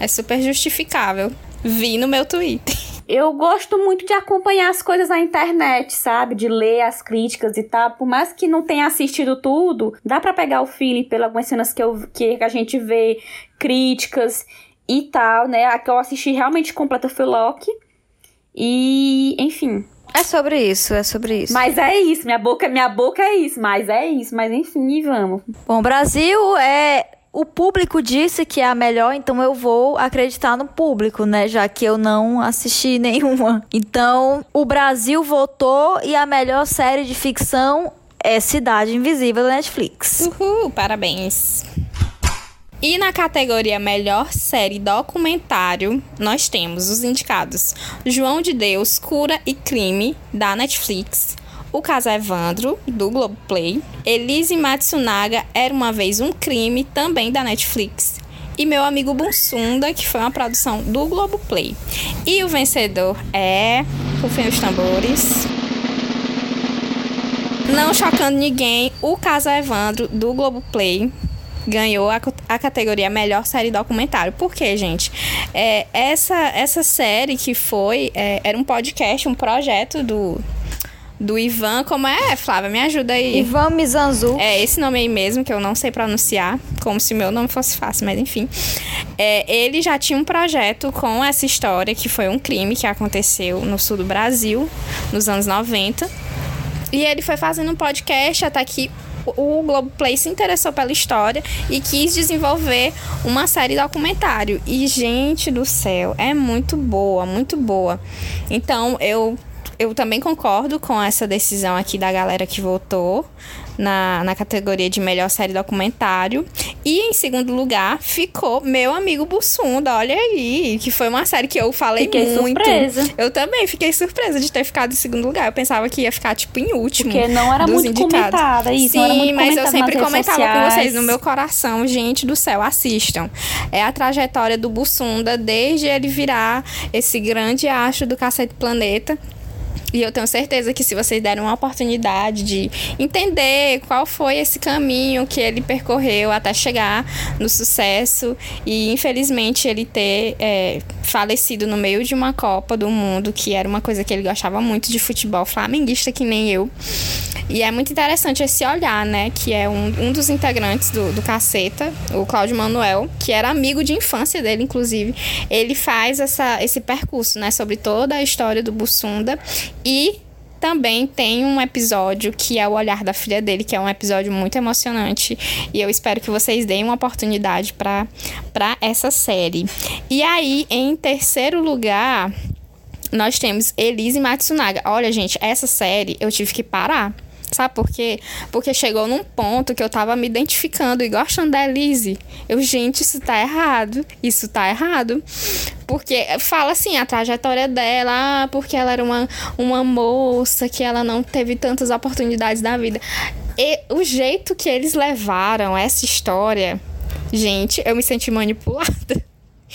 é super justificável. Vi no meu Twitter. Eu gosto muito de acompanhar as coisas na internet, sabe? De ler as críticas e tal. Por mais que não tenha assistido tudo, dá pra pegar o feeling pelas algumas cenas que, eu, que a gente vê, críticas e tal, né? A que eu assisti realmente completa foi Loki. E, enfim. É sobre isso, é sobre isso. Mas é isso, minha boca, minha boca é isso, mas é isso, mas enfim, vamos. Bom, Brasil é. O público disse que é a melhor, então eu vou acreditar no público, né? Já que eu não assisti nenhuma. Então, o Brasil votou e a melhor série de ficção é Cidade Invisível da Netflix. Uhul, parabéns. E na categoria Melhor Série Documentário, nós temos os indicados João de Deus, Cura e Crime, da Netflix. O caso Evandro, do Globoplay. Elise Matsunaga, Era Uma Vez Um Crime, também da Netflix. E Meu Amigo Bunsunda, que foi uma produção do Globoplay. E o vencedor é... Rufem os tambores... Não chocando ninguém, o caso Evandro, do Globoplay, ganhou a, a categoria Melhor Série Documentário. Por quê, gente? É, essa, essa série que foi... é, era um podcast, um projeto do, do Ivan. Como é, Flávia? Me ajuda aí. Ivan Mizanzu. É esse nome aí mesmo, que eu não sei pronunciar, como se meu nome fosse fácil, mas enfim. É, ele já tinha um projeto com essa história, que foi um crime que aconteceu no sul do Brasil, nos anos 90. E ele foi fazendo um podcast até que o Globoplay se interessou pela história e quis desenvolver uma série documentário. E, gente do céu, é muito boa, muito boa. Então, eu, eu também concordo com essa decisão aqui da galera que votou na, na categoria de melhor série documentário. E em segundo lugar ficou Meu Amigo Bussunda, olha aí, que foi uma série que eu falei Fiquei muito. surpresa. Eu também fiquei surpresa de ter ficado em segundo lugar. Eu pensava que ia ficar, tipo, em último. Porque não era muito indicados. comentada, isso, Sim, não era muito mas eu sempre comentava com sociais. vocês no meu coração, gente do céu, assistam. É a trajetória do Bussunda desde ele virar esse grande acho do Cacete Planeta. E eu tenho certeza que se vocês derem uma oportunidade de entender qual foi esse caminho que ele percorreu até chegar no sucesso e infelizmente ele ter é, falecido no meio de uma Copa do Mundo, que era uma coisa que ele gostava muito de futebol, flamenguista que nem eu. E é muito interessante esse olhar, né? Que é um, um dos integrantes do, do Caceta, o Cláudio Manuel, que era amigo de infância dele, inclusive. Ele faz essa, esse percurso, né? Sobre toda a história do Bussunda. E também tem um episódio que é o olhar da filha dele, que é um episódio muito emocionante. E eu espero que vocês deem uma oportunidade para essa série. E aí, em terceiro lugar, nós temos Elise Matsunaga. Olha, gente, essa série eu tive que parar. Sabe por quê? Porque chegou num ponto que eu tava me identificando e gostando da Elise. Eu, gente, isso tá errado. Isso tá errado. Porque fala assim, a trajetória dela, ah, porque ela era uma, uma moça que ela não teve tantas oportunidades na vida. E o jeito que eles levaram essa história, gente, eu me senti manipulada.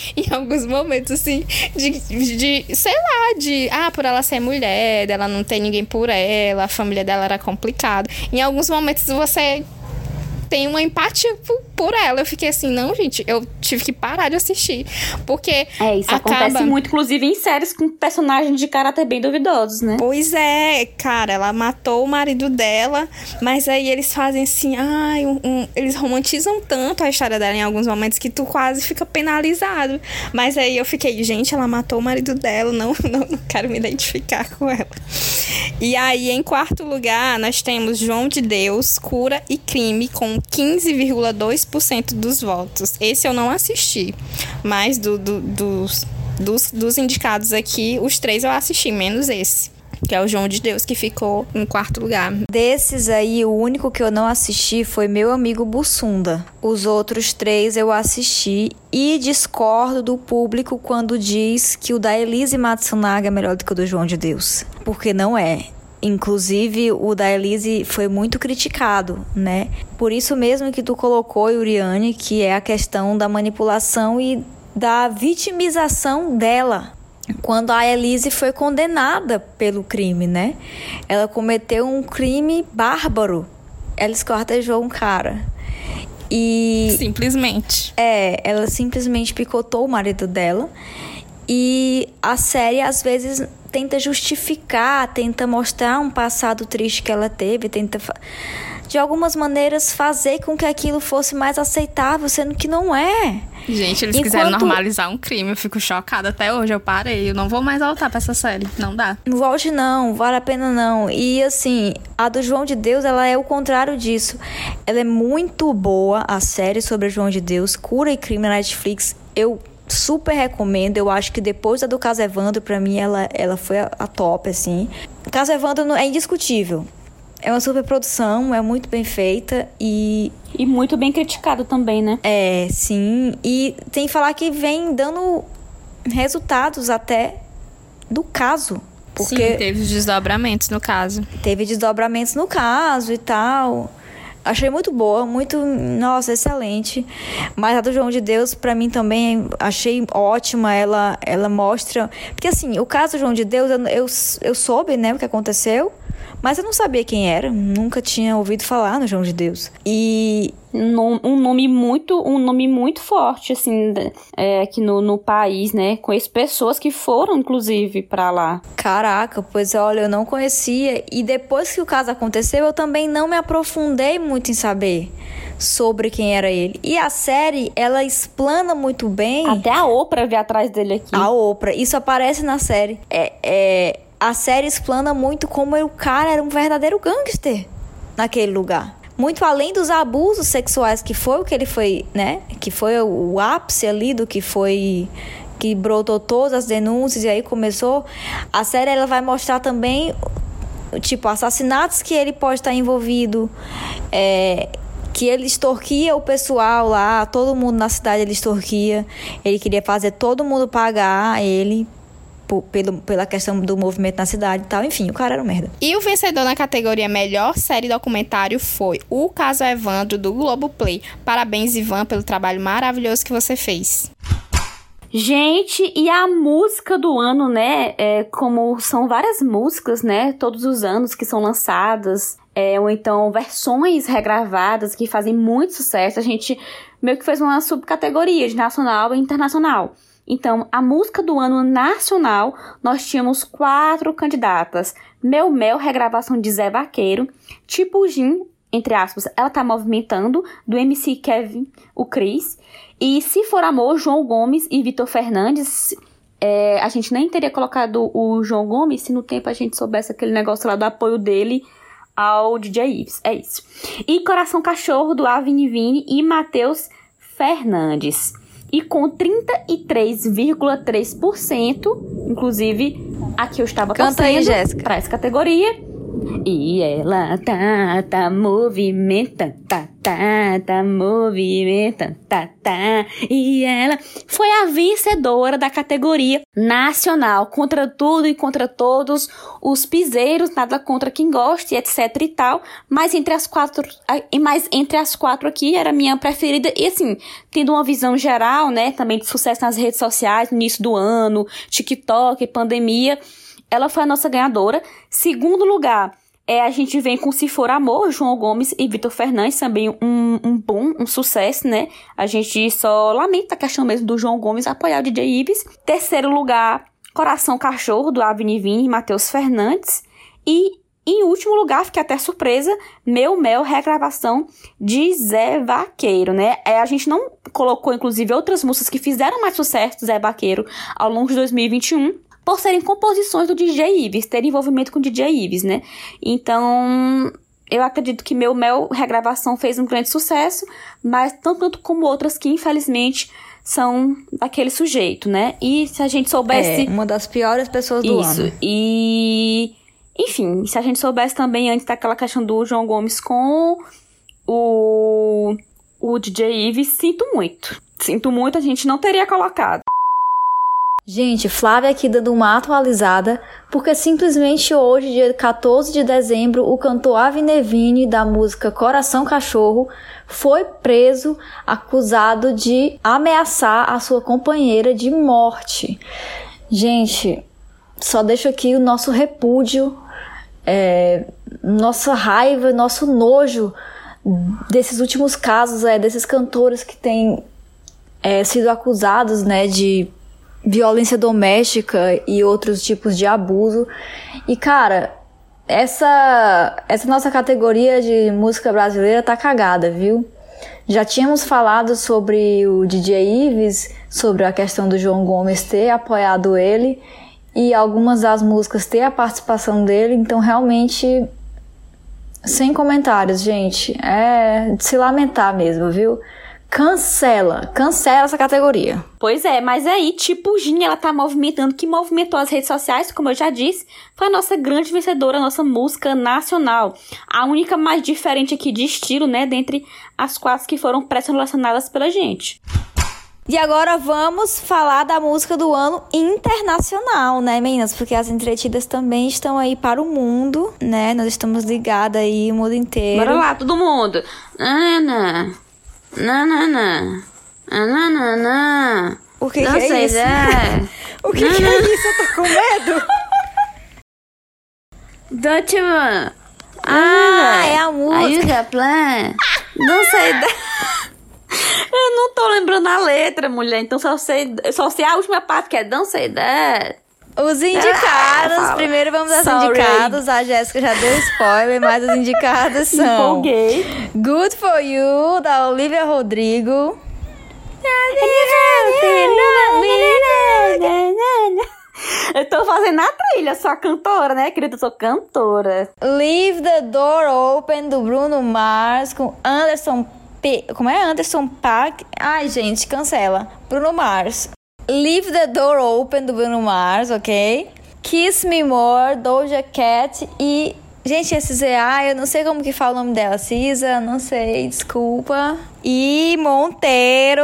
em alguns momentos, assim, de, de, sei lá, de, ah, por ela ser mulher, dela não ter ninguém por ela, a família dela era complicada. Em alguns momentos você tem uma empatia por, por, ela. Eu fiquei assim, não, gente, eu tive que parar de assistir. Porque. É, isso acaba... acontece muito, inclusive, em séries com personagens de caráter bem duvidosos, né? Pois é, cara, ela matou o marido dela, mas aí eles fazem assim, ai, um, um, eles romantizam tanto a história dela em alguns momentos que tu quase fica penalizado. Mas aí eu fiquei, gente, ela matou o marido dela, não, não, não quero me identificar com ela. E aí, em quarto lugar, nós temos João de Deus, Cura e Crime, com 15,2% dos votos. Esse eu não assisti, mas do, do, dos, dos, dos indicados aqui, os três eu assisti, menos esse que é o João de Deus, que ficou em quarto lugar. Desses aí, o único que eu não assisti foi meu amigo Bussunda. Os outros três eu assisti e discordo do público quando diz que o da Elise Matsunaga é melhor do que o do João de Deus. Porque não é. Inclusive, o da Elise foi muito criticado, né? Por isso mesmo que tu colocou, Yuriane, que é a questão da manipulação e da vitimização dela. Quando a Elise foi condenada pelo crime, né? Ela cometeu um crime bárbaro. Ela escortejou um cara. E. Simplesmente. É, ela simplesmente picotou o marido dela. E a série, às vezes, tenta justificar, tenta mostrar um passado triste que ela teve, tenta de algumas maneiras fazer com que aquilo fosse mais aceitável, sendo que não é. Gente, eles Enquanto... quiseram normalizar um crime, eu fico chocada até hoje, eu parei, eu não vou mais voltar para essa série, não dá. Não volte não, vale a pena não. E assim, a do João de Deus, ela é o contrário disso. Ela é muito boa, a série sobre o João de Deus, Cura e Crime na Netflix. Eu super recomendo. Eu acho que depois da do Caso Evandro, pra mim, ela, ela foi a, a top, assim. O Caso Evandro é indiscutível. É uma super produção, é muito bem feita e. E muito bem criticado também, né? É, sim. E tem que falar que vem dando resultados até do caso. Porque Sim, teve desdobramentos no caso. Teve desdobramentos no caso e tal. Achei muito boa, muito, nossa, excelente. Mas a do João de Deus, para mim também, achei ótima. Ela, ela mostra. Porque assim, o caso do João de Deus, eu, eu, eu soube, né, o que aconteceu. Mas eu não sabia quem era, nunca tinha ouvido falar no João de Deus. E um nome muito um nome muito forte assim é, aqui no, no país né conheço pessoas que foram inclusive para lá caraca pois olha eu não conhecia e depois que o caso aconteceu eu também não me aprofundei muito em saber sobre quem era ele. E a série, ela explana muito bem. Até a Oprah vê atrás dele aqui. A Oprah. Isso aparece na série. É, é, a série explana muito como o cara era um verdadeiro gangster naquele lugar. Muito além dos abusos sexuais que foi o que ele foi, né? Que foi o ápice ali do que foi que brotou todas as denúncias e aí começou. A série ela vai mostrar também tipo assassinatos que ele pode estar envolvido, é, que ele extorquia o pessoal lá, todo mundo na cidade ele extorquia. Ele queria fazer todo mundo pagar ele pelo, pela questão do movimento na cidade e tal. Enfim, o cara era um merda. E o vencedor na categoria Melhor Série Documentário foi O Caso Evandro, do Globoplay. Parabéns, Ivan, pelo trabalho maravilhoso que você fez. Gente, e a música do ano, né? É, como são várias músicas, né? Todos os anos que são lançadas, é, ou então versões regravadas que fazem muito sucesso. A gente meio que fez uma subcategoria de nacional e internacional. Então, a música do ano nacional, nós tínhamos quatro candidatas. Meu Mel, regravação de Zé Vaqueiro. Tipo Gin, entre aspas, ela tá movimentando, do MC Kevin, o Cris. E Se For Amor, João Gomes e Vitor Fernandes. É, a gente nem teria colocado o João Gomes se no tempo a gente soubesse aquele negócio lá do apoio dele ao DJ Ives. É isso. E Coração Cachorro, do Avini Vini e Matheus Fernandes e com 33,3%, inclusive aqui eu estava Canta Jéssica. para essa categoria. E ela tá, tá movimentando, tá, tá, tá movimentando, tá, tá. E ela foi a vencedora da categoria nacional, contra tudo e contra todos, os piseiros, nada contra quem gosta, etc e tal. Mas entre as quatro, mas entre as quatro aqui era minha preferida. E assim, tendo uma visão geral, né, também de sucesso nas redes sociais, no início do ano, TikTok, pandemia, ela foi a nossa ganhadora. Segundo lugar, é, a gente vem com Se For Amor, João Gomes e Vitor Fernandes, também um, um bom, um sucesso, né? A gente só lamenta a questão mesmo do João Gomes apoiar o DJ Ives. Terceiro lugar, Coração Cachorro, do Avni Vini e Matheus Fernandes. E em último lugar, fiquei até surpresa, Meu Mel, regravação de Zé Vaqueiro, né? É, a gente não colocou, inclusive, outras músicas que fizeram mais sucesso do Zé Vaqueiro ao longo de 2021, por serem composições do DJ Ives, ter envolvimento com o DJ Ives, né? Então, eu acredito que Meu Mel, regravação, fez um grande sucesso, mas tanto, tanto como outras que, infelizmente, são daquele sujeito, né? E se a gente soubesse... É, uma das piores pessoas do Isso, ano. Isso, e... Enfim, se a gente soubesse também antes daquela questão do João Gomes com o, o DJ Ives, sinto muito. Sinto muito, a gente não teria colocado. Gente, Flávia aqui dando uma atualizada, porque simplesmente hoje, dia 14 de dezembro, o cantor Avinevini da música Coração Cachorro foi preso acusado de ameaçar a sua companheira de morte. Gente, só deixo aqui o nosso repúdio, é, nossa raiva, nosso nojo desses últimos casos, é, desses cantores que têm é, sido acusados né, de violência doméstica e outros tipos de abuso. E cara, essa essa nossa categoria de música brasileira tá cagada, viu? Já tínhamos falado sobre o DJ Ives, sobre a questão do João Gomes ter apoiado ele e algumas das músicas ter a participação dele, então realmente sem comentários, gente. É de se lamentar mesmo, viu? Cancela, cancela essa categoria. Pois é, mas aí, tipo, Ginha, ela tá movimentando, que movimentou as redes sociais, como eu já disse, foi a nossa grande vencedora, a nossa música nacional. A única mais diferente aqui de estilo, né, dentre as quatro que foram pré-selecionadas pela gente. E agora vamos falar da música do ano internacional, né, meninas? Porque as entretidas também estão aí para o mundo, né? Nós estamos ligadas aí o mundo inteiro. Bora lá, todo mundo. Ana. Nanana. Nanana. O que, que é isso? o que, que é isso? Eu tô com medo. Dutchman. Ah, é a música. Plan. Não sei. Eu não tô lembrando a letra, mulher. Então só sei, só sei a última parte que é Don't Say That. Os indicados, ah, primeiro vamos aos Sorry. indicados. A Jéssica já deu spoiler, mas os indicados são Empolguei. Good For You, da Olivia Rodrigo. Eu tô fazendo a trilha, sou a cantora, né, querida? Eu sou cantora. Leave the Door Open, do Bruno Mars, com Anderson P... Como é? Anderson Paak. Ai, gente, cancela. Bruno Mars. Leave the Door Open do Bruno Mars, ok? Kiss Me More, Doja Cat e. Gente, esse ZA, eu não sei como que fala o nome dela. Cisa, não sei, desculpa. E Monteiro,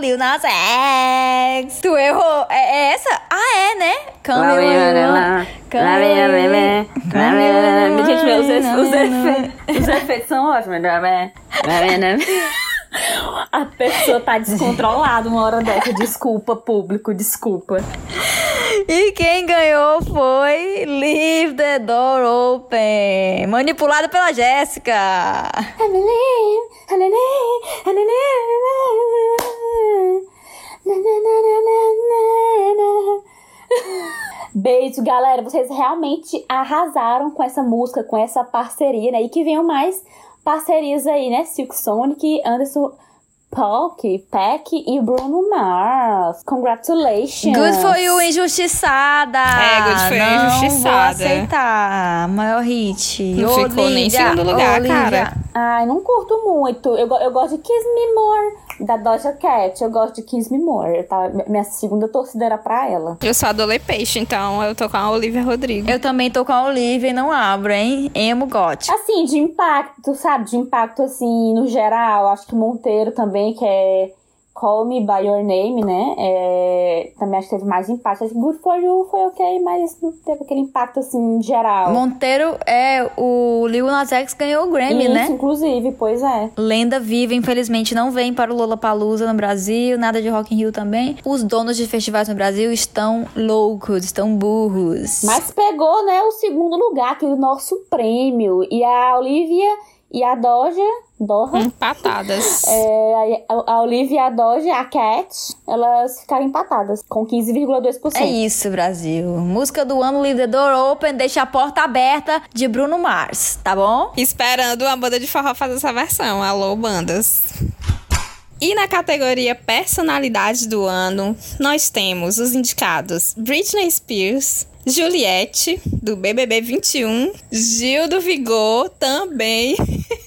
Lil Nas X. Tu errou. É, é essa? Ah, é, né? Camila. Gente, os, os, efeitos, os efeitos são ótimos. A pessoa tá descontrolada uma hora dessa. Desculpa, público, desculpa. E quem ganhou foi Leave the Door Open, manipulada pela Jéssica. Beijo, galera. Vocês realmente arrasaram com essa música, com essa parceria, né? E que venham mais parcerias aí, né? Silk Sonic, Anderson Paak, Peck e Bruno Mars. Congratulations. Good for you, injustiçada. É, good for you, injustiçada. Vou aceitar. Maior hit. Não Olivia, ficou nem em segundo lugar, Olivia. cara. Ai, não curto muito. Eu, eu gosto de Kiss Me More, da Doja Cat. Eu gosto de Kiss Me More. Tá? Minha segunda torcida era pra ela. Eu sou a Dole Peixe, então eu tô com a Olivia Rodrigo. Eu também tô com a Olivia e não abro, hein? Emo gote. Assim, de impacto, sabe? De impacto, assim, no geral. Acho que Monteiro também, que é Call Me By Your Name, né? É, também acho que teve mais impacto. Acho que Good For You foi ok, mas não teve aquele impacto, assim, geral. Monteiro é o Lil Nas X ganhou o Grammy, Isso, né? inclusive, pois é. Lenda viva, infelizmente não vem para o Lollapalooza no Brasil, nada de Rock in Rio também. Os donos de festivais no Brasil estão loucos, estão burros. Mas pegou, né, o segundo lugar, aqui do nosso prêmio. E a Olivia e a Doja, Doja, Empatadas. é, a, a Olivia e a Doja, a Cat, elas ficaram empatadas com 15,2%. É isso, Brasil. Música do ano, Leave the Door Open, deixa a porta aberta de Bruno Mars, tá bom? Esperando a banda de forró fazer essa versão. Alô, bandas. E na categoria Personalidade do Ano, nós temos os indicados Britney Spears, Juliette, do BBB 21, Gil do Vigor, também.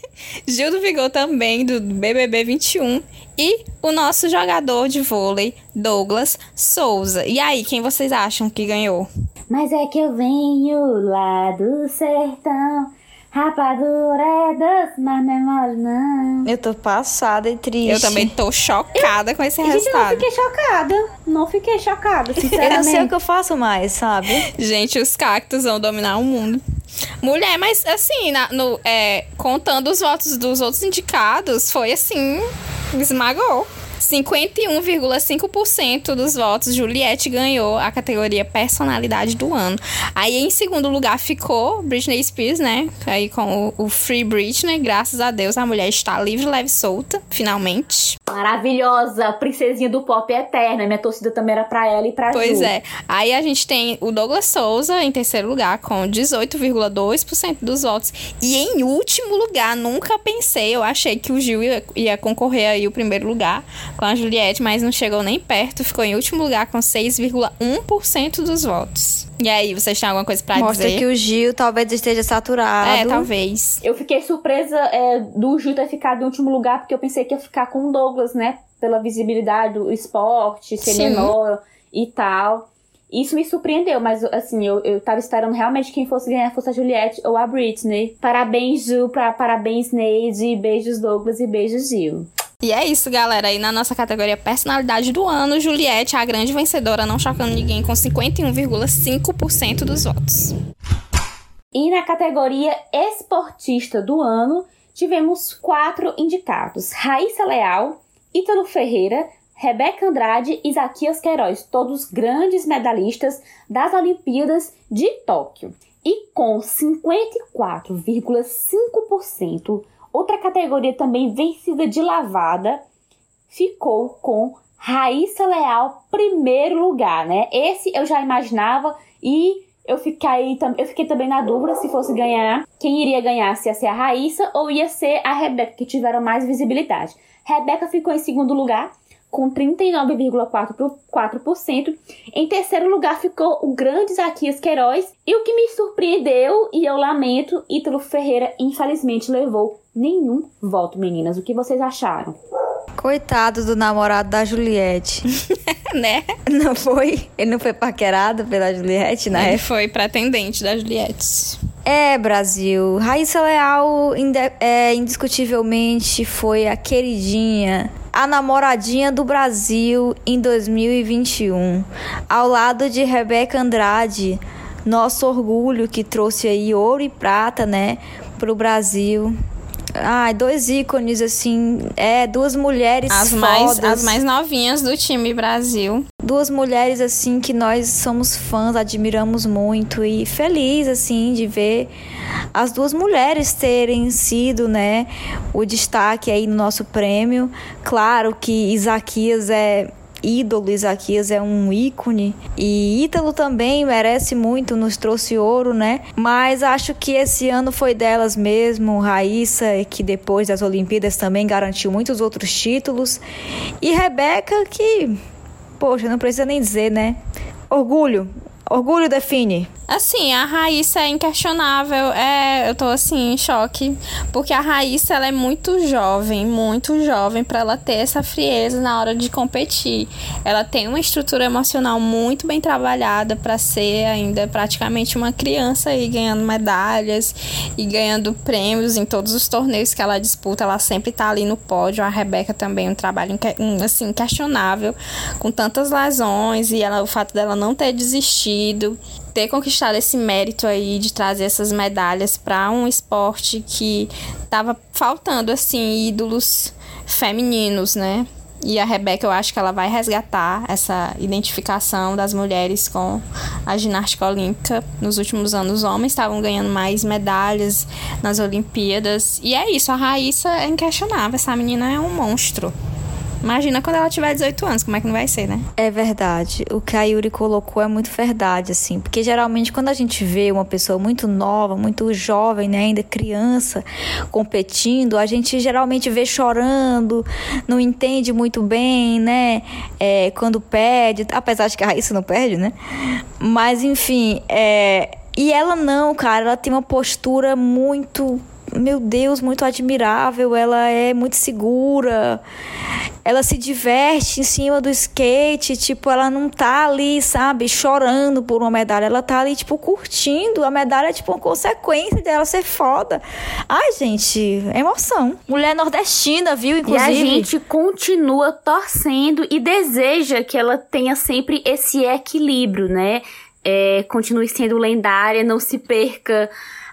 Gil do Vigor, também, do BBB 21. E o nosso jogador de vôlei, Douglas Souza. E aí, quem vocês acham que ganhou? Mas é que eu venho lá do sertão, rapadura é doce, mas não é mole não. Eu tô passada e triste. Eu também tô chocada com esse Gente, eu não resultado. fiquei chocada. Não fiquei chocada, Eu não sinceramente. sei o que eu faço mais, sabe? Gente, os cactos vão dominar o mundo. Mulher, mas assim, na- no, é, contando os votos dos outros indicados, foi assim, esmagou. 51,5% dos votos, Juliette ganhou a categoria Personalidade do Ano. Aí em segundo lugar ficou Britney Spears, né? Aí com o, o Free Britney, graças a Deus a mulher está livre, leve e solta, finalmente. Maravilhosa, princesinha do pop eterna. Minha torcida também era pra ela e pra Pois Ju. é. Aí a gente tem o Douglas Souza em terceiro lugar, com 18,2% dos votos. E em último lugar, nunca pensei, eu achei que o Gil ia, ia concorrer aí o primeiro lugar com a Juliette, mas não chegou nem perto. Ficou em último lugar com 6,1% dos votos. E aí, vocês têm alguma coisa pra Mostra dizer? que o Gil talvez esteja saturado. É, talvez. Eu fiquei surpresa é, do Ju ter ficado em último lugar, porque eu pensei que ia ficar com o Douglas, né? Pela visibilidade do esporte, ser Sim. menor e tal. Isso me surpreendeu, mas assim, eu, eu tava esperando realmente quem fosse ganhar fosse a Juliette ou a Britney. Parabéns, Ju, pra, parabéns, Neide, beijos, Douglas e beijos, Gil. E é isso, galera. Aí na nossa categoria Personalidade do Ano, Juliette, a grande vencedora, não chocando ninguém, com 51,5% dos votos. E na categoria esportista do ano, tivemos quatro indicados: Raíssa Leal, Ítalo Ferreira, Rebeca Andrade e Zaquias Queiroz, todos grandes medalhistas das Olimpíadas de Tóquio. E com 54,5%, outra categoria também vencida de lavada ficou com Raíssa Leal, primeiro lugar, né? Esse eu já imaginava e eu fiquei, eu fiquei também na dúvida se fosse ganhar, quem iria ganhar, se ia ser a Raíssa ou ia ser a Rebeca, que tiveram mais visibilidade. Rebeca ficou em segundo lugar, com 39,4%. Em terceiro lugar ficou o grande Zaquias Queiroz. E o que me surpreendeu, e eu lamento, Ítalo Ferreira infelizmente levou nenhum voto, meninas. O que vocês acharam? Coitado do namorado da Juliette. né? Não foi? Ele não foi paquerado pela Juliette na Ele foi pretendente da Juliette. É, Brasil. Raíssa Leal, é, indiscutivelmente, foi a queridinha, a namoradinha do Brasil em 2021. Ao lado de Rebeca Andrade, nosso orgulho que trouxe aí ouro e prata, né, pro Brasil. Ai, dois ícones, assim, é, duas mulheres As mais, fodas. as mais novinhas do time Brasil. duas mulheres assim que nós somos fãs, admiramos muito e feliz assim de ver as duas mulheres terem sido, né, o destaque aí no nosso prêmio. Claro que Isaquias é ídolo, Isaquias é um ícone e Ítalo também merece muito, nos trouxe ouro, né? Mas acho que esse ano foi delas mesmo, Raíssa, que depois das Olimpíadas também garantiu muitos outros títulos, e Rebeca que Poxa, não precisa nem dizer, né? Orgulho. Orgulho define. Assim, a Raíssa é inquestionável. É, eu tô assim em choque, porque a Raíssa ela é muito jovem, muito jovem para ela ter essa frieza na hora de competir. Ela tem uma estrutura emocional muito bem trabalhada para ser ainda praticamente uma criança aí ganhando medalhas e ganhando prêmios em todos os torneios que ela disputa. Ela sempre tá ali no pódio. A Rebeca também um trabalho assim questionável, com tantas lesões e ela, o fato dela não ter desistido ter conquistado esse mérito aí de trazer essas medalhas para um esporte que tava faltando assim ídolos femininos, né? E a Rebeca, eu acho que ela vai resgatar essa identificação das mulheres com a ginástica olímpica. Nos últimos anos, os homens estavam ganhando mais medalhas nas Olimpíadas. E é isso, a Raíssa é inquestionável. Essa menina é um monstro. Imagina quando ela tiver 18 anos, como é que não vai ser, né? É verdade. O que a Yuri colocou é muito verdade, assim. Porque geralmente quando a gente vê uma pessoa muito nova, muito jovem, né, ainda criança, competindo, a gente geralmente vê chorando, não entende muito bem, né? É, quando perde, apesar de que a Raíssa não perde, né? Mas enfim, é. E ela não, cara, ela tem uma postura muito meu Deus, muito admirável, ela é muito segura, ela se diverte em cima do skate, tipo, ela não tá ali, sabe, chorando por uma medalha, ela tá ali, tipo, curtindo. A medalha é, tipo, uma consequência dela ser foda. Ai, gente, emoção. Mulher nordestina, viu, inclusive. E a gente continua torcendo e deseja que ela tenha sempre esse equilíbrio, né? É, continue sendo lendária, não se perca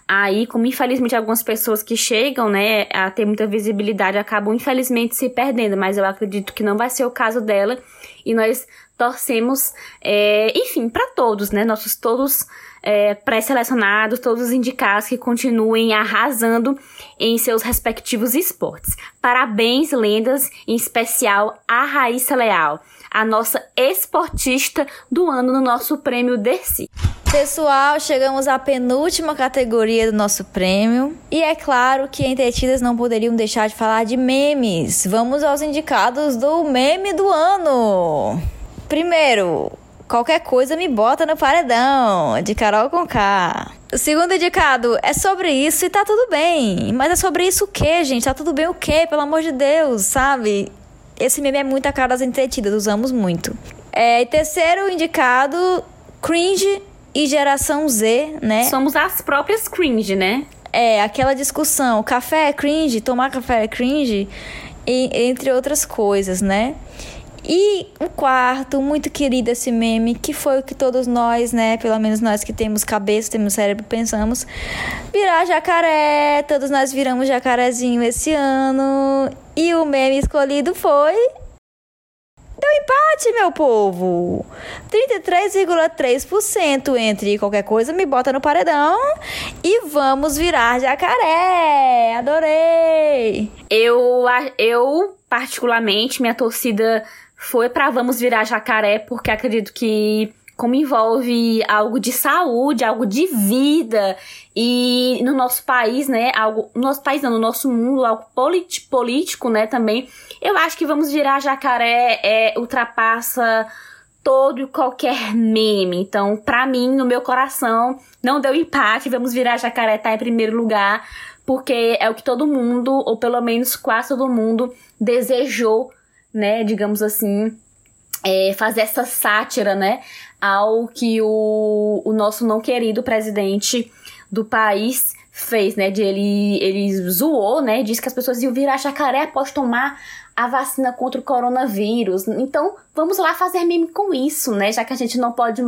Aí, como infelizmente algumas pessoas que chegam, né, a ter muita visibilidade acabam infelizmente se perdendo, mas eu acredito que não vai ser o caso dela e nós torcemos, é, enfim, para todos, né, nossos todos é, pré-selecionados, todos os indicados que continuem arrasando em seus respectivos esportes. Parabéns, lendas, em especial a Raíssa Leal a nossa esportista do ano no nosso prêmio Dercy. Pessoal, chegamos à penúltima categoria do nosso prêmio. E é claro que entretidas não poderiam deixar de falar de memes. Vamos aos indicados do meme do ano. Primeiro, qualquer coisa me bota no paredão, de Carol com K. O segundo indicado é sobre isso e tá tudo bem. Mas é sobre isso o quê, gente? Tá tudo bem o quê? Pelo amor de Deus, sabe? Esse meme é muito a cara das entretidas, usamos muito. É, e terceiro indicado, cringe e geração Z, né? Somos as próprias cringe, né? É, aquela discussão, café é cringe, tomar café é cringe, e, entre outras coisas, né? E o quarto, muito querido esse meme, que foi o que todos nós, né, pelo menos nós que temos cabeça, temos cérebro, pensamos, virar jacaré, todos nós viramos jacarezinho esse ano. E o meme escolhido foi Deu empate, meu povo! 33,3% entre qualquer coisa me bota no paredão e vamos virar jacaré! Adorei! Eu, eu particularmente, minha torcida foi para Vamos Virar Jacaré, porque acredito que como envolve algo de saúde, algo de vida e no nosso país, né, algo, no nosso país não, no nosso mundo, algo político, né, também, eu acho que Vamos Virar Jacaré é, ultrapassa todo e qualquer meme. Então, para mim, no meu coração, não deu empate, Vamos Virar Jacaré tá em primeiro lugar, porque é o que todo mundo, ou pelo menos quase todo mundo, desejou né, digamos assim, é, fazer essa sátira, né, ao que o, o nosso não querido presidente do país fez, né, de ele, ele zoou, né, disse que as pessoas iam virar jacaré após tomar a vacina contra o coronavírus. Então, vamos lá fazer meme com isso, né, já que a gente não pode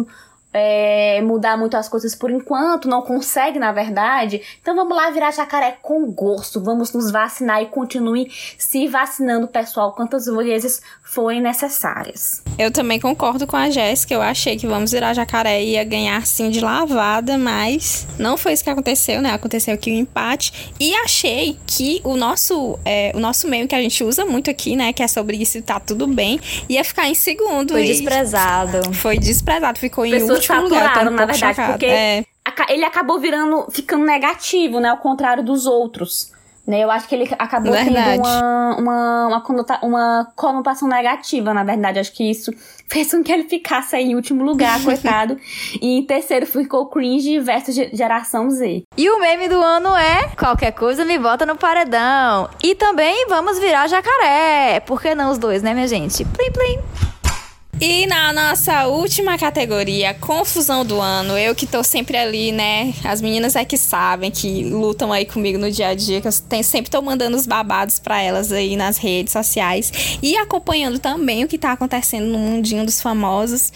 é, mudar muito as coisas por enquanto, não consegue, na verdade. Então vamos lá virar jacaré com gosto, vamos nos vacinar e continue se vacinando, pessoal, quantas vezes forem necessárias. Eu também concordo com a Jéssica, eu achei que vamos virar jacaré ia ganhar sim de lavada, mas não foi isso que aconteceu, né? Aconteceu aqui o um empate. E achei que o nosso, é, o nosso meme que a gente usa muito aqui, né? Que é sobre isso tá tudo bem, ia ficar em segundo. Foi desprezado. Foi desprezado, ficou em Pessoas último lugar. Um na verdade, chocado. porque é. ele acabou virando, ficando negativo, né? Ao contrário dos outros Né? Eu acho que ele acabou Verdade. tendo uma, uma, uma, conota- uma conotação negativa, na verdade. Acho que isso fez com que ele ficasse aí em último lugar, coitado. E em terceiro ficou Cringe versus Ge- Geração Z. E o meme do ano é qualquer coisa me bota no paredão. E também vamos virar jacaré. Por que não os dois, né, minha gente? Plim, plim. E na nossa última categoria, confusão do ano, eu que tô sempre ali, né? As meninas é que sabem, que lutam aí comigo no dia a dia, que eu tenho, sempre tô mandando os babados pra elas aí nas redes sociais e acompanhando também o que tá acontecendo no mundinho dos famosos.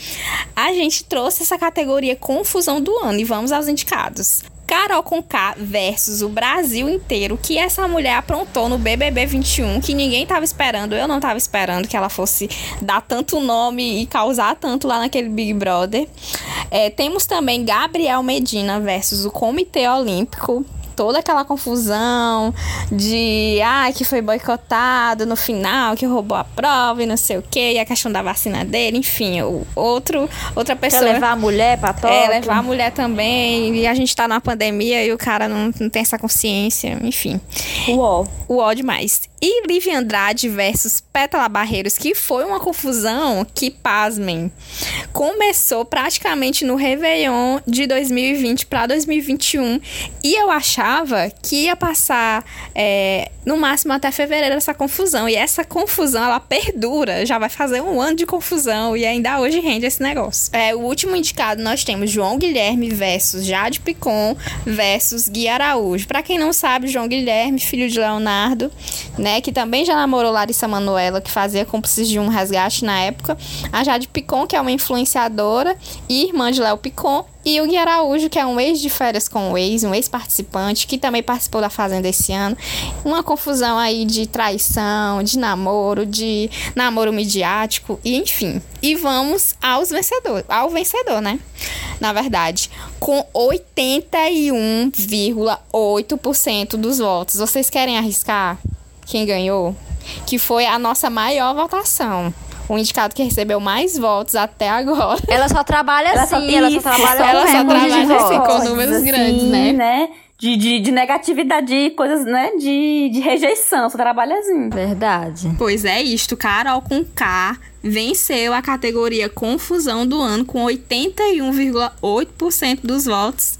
A gente trouxe essa categoria confusão do ano e vamos aos indicados. Carol Conká versus o Brasil inteiro, que essa mulher aprontou no BBB 21, que ninguém tava esperando, eu não tava esperando que ela fosse dar tanto nome e causar tanto lá naquele Big Brother. É, temos também Gabriel Medina versus o Comitê Olímpico. Toda aquela confusão de ah, que foi boicotado no final, que roubou a prova e não sei o que, e a questão da vacina dele, enfim, o outro, outra Quer pessoa. levar a mulher pra Tóquio? É, levar a mulher também. E a gente tá na pandemia e o cara não, não tem essa consciência. Enfim, Uó. o ó demais. E Livia Andrade versus Pétala Barreiros, que foi uma confusão que, pasmem, começou praticamente no Réveillon de 2020 para 2021. E eu achava que ia passar é, no máximo até fevereiro essa confusão. E essa confusão, ela perdura. Já vai fazer um ano de confusão e ainda hoje rende esse negócio. É, o último indicado nós temos João Guilherme versus Jade Picon versus Gui Araújo. Pra quem não sabe, João Guilherme, filho de Leonardo, né, que também já namorou Larissa Manoela, que fazia cúmplices de um resgate na época. A Jade Picon, que é uma influenciadora e irmã de Léo Picon. E o Gui Araújo, que é um ex de férias com o ex, um ex-participante, que também participou da Fazenda esse ano. Uma confusão aí de traição, de namoro, de namoro midiático, e enfim. E vamos aos vencedores, ao vencedor, né? Na verdade, com 81,8% dos votos. Vocês querem arriscar quem ganhou? Que foi a nossa maior votação. O indicado que recebeu mais votos até agora. Ela só trabalha Ela assim, só- ela só trabalha ela com só trabalha assim, votos. com números grandes, né? De, de, de negatividade, de coisas, né? De, de rejeição, só trabalha assim. Verdade. Pois é isto, Carol com K venceu a categoria Confusão do ano com 81,8% dos votos.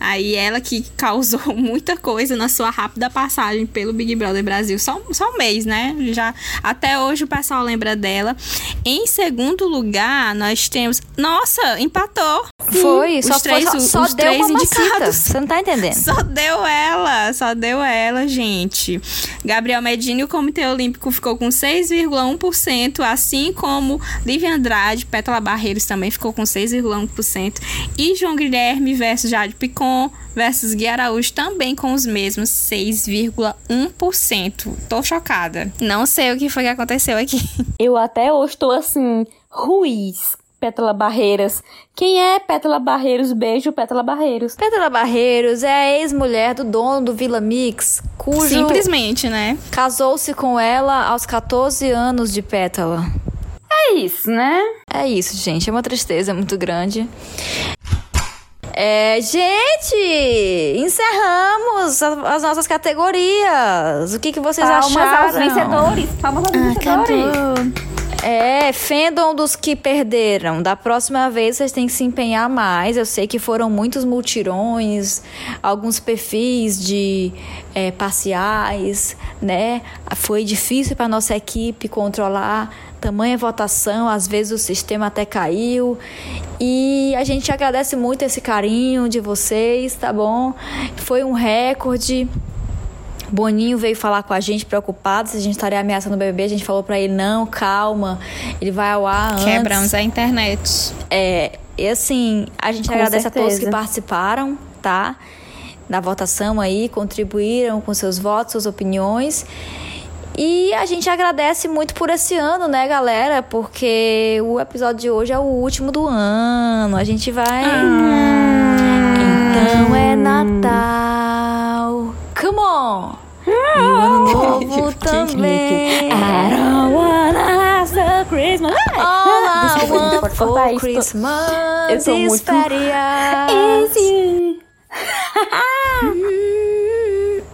Aí ela que causou muita coisa na sua rápida passagem pelo Big Brother Brasil, só, só um mês, né? Já até hoje o pessoal lembra dela. Em segundo lugar, nós temos, nossa, empatou. Foi, os só, três- foi, só, os só deu três uma indicados. Você não tá entendendo. Só deu ela, só deu ela, gente. Gabriel Medina e o Comitê Olímpico ficou com 6,1%, assim como Lívia Andrade, Pétala Barreiros também ficou com 6,1%. E João Guilherme versus Jade Picon versus Gui Araújo também com os mesmos 6,1%. Tô chocada. Não sei o que foi que aconteceu aqui. Eu até hoje tô assim, Ruiz, Pétala Barreiras. Quem é Pétala Barreiros? Beijo, Pétala Barreiros. Pétala Barreiros é a ex-mulher do dono do Vila Mix, cujo Simplesmente, né? casou-se com ela aos 14 anos de Pétala. É isso, né? É isso, gente. É uma tristeza muito grande. É, gente, encerramos a- as nossas categorias. O que, que vocês Palmas acharam? aos vencedores. Palmas aos vencedores. É, fendam dos que perderam. Da próxima vez vocês têm que se empenhar mais. Eu sei que foram muitos multirões, alguns perfis de é, parciais, né? Foi difícil para nossa equipe controlar tamanha votação. Às vezes o sistema até caiu. E a gente agradece muito esse carinho de vocês, tá bom? Foi um recorde. Boninho veio falar com a gente preocupado se a gente estaria ameaçando o bebê. A gente falou pra ele: não, calma, ele vai ao ar antes. Quebramos a internet. É, e assim, a gente Com agradece a todos certeza. que participaram, tá? Da votação aí, contribuíram com seus votos, suas opiniões. E a gente agradece muito por esse ano, né, galera? Porque o episódio de hoje é o último do ano. A gente vai. Então é Natal. Come on! E o ano novo também. I don't wanna have the Christmas. All I want for. Christmas Eu is muito- férias. Easy.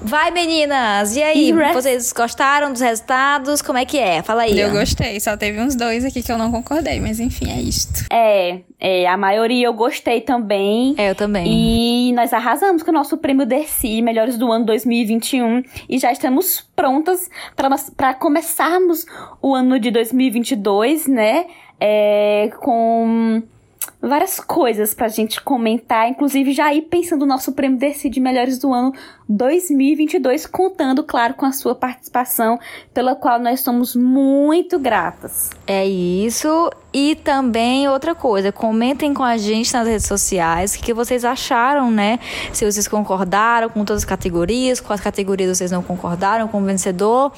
Vai, meninas! E aí, E vocês gostaram dos resultados? Como é que é? Fala aí. Eu ó. gostei, só teve uns dois aqui que eu não concordei, mas enfim, é isto. É, é, a maioria eu gostei também. É, eu também. E nós arrasamos com o nosso prêmio Dercy Melhores do Ano 2021 e já estamos prontas para começarmos o ano de 2022, né? É, com várias coisas pra gente comentar, inclusive já ir pensando no nosso prêmio Dercy de Melhores do Ano 2022, contando, claro, com a sua participação, pela qual nós somos muito gratas. É isso. E também outra coisa, comentem com a gente nas redes sociais o que, vocês acharam, né? Se vocês concordaram com todas as categorias, quais categorias vocês não concordaram com o vencedor.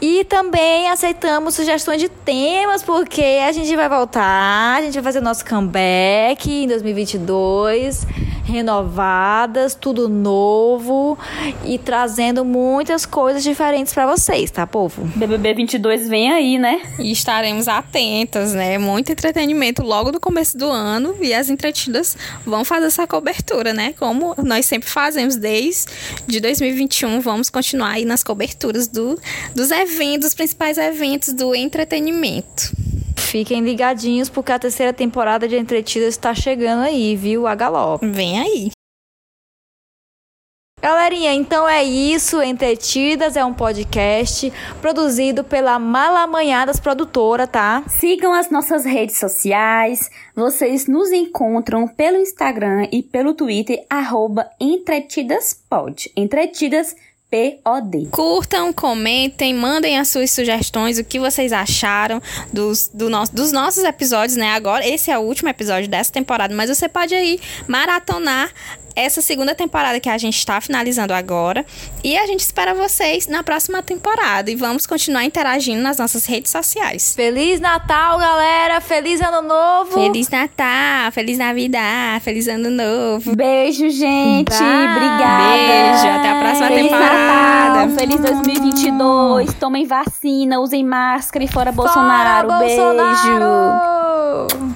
E também aceitamos sugestões de temas, porque a gente vai voltar, a gente vai fazer nosso comeback em 2022, renovadas, tudo novo e trazendo muitas coisas diferentes para vocês, tá, povo? BBB 22 vem aí, né? E estaremos atentas, né? Muito entretenimento logo no começo do ano e as entretidas vão fazer essa cobertura, né? Como nós sempre fazemos desde de 2021, vamos continuar aí nas coberturas do, dos eventos, dos principais eventos do entretenimento. Fiquem ligadinhos porque a terceira temporada de Entretidas está chegando aí, viu? A galope. Vem aí. Galerinha, então é isso. Entretidas é um podcast produzido pela Malamanhadas Produtora, tá? Sigam as nossas redes sociais. Vocês nos encontram pelo Instagram e pelo Twitter, arroba entretidaspod. Entretidas P-O-D. Curtam, comentem, mandem as suas sugestões, o que vocês acharam dos, do nosso, dos nossos episódios, né? Agora, esse é o último episódio dessa temporada, mas você pode aí maratonar essa segunda temporada que a gente está finalizando agora. E a gente espera vocês na próxima temporada. E vamos continuar interagindo nas nossas redes sociais. Feliz Natal, galera! Feliz Ano Novo! Feliz Natal, Feliz Navidad, Feliz Ano Novo. Beijo, gente. Bye. Obrigada. Beijo, até a próxima Feliz temporada. Natal, feliz 2022. Tomem vacina, usem máscara e fora Bolsonaro. Fora Beijo. Bolsonaro!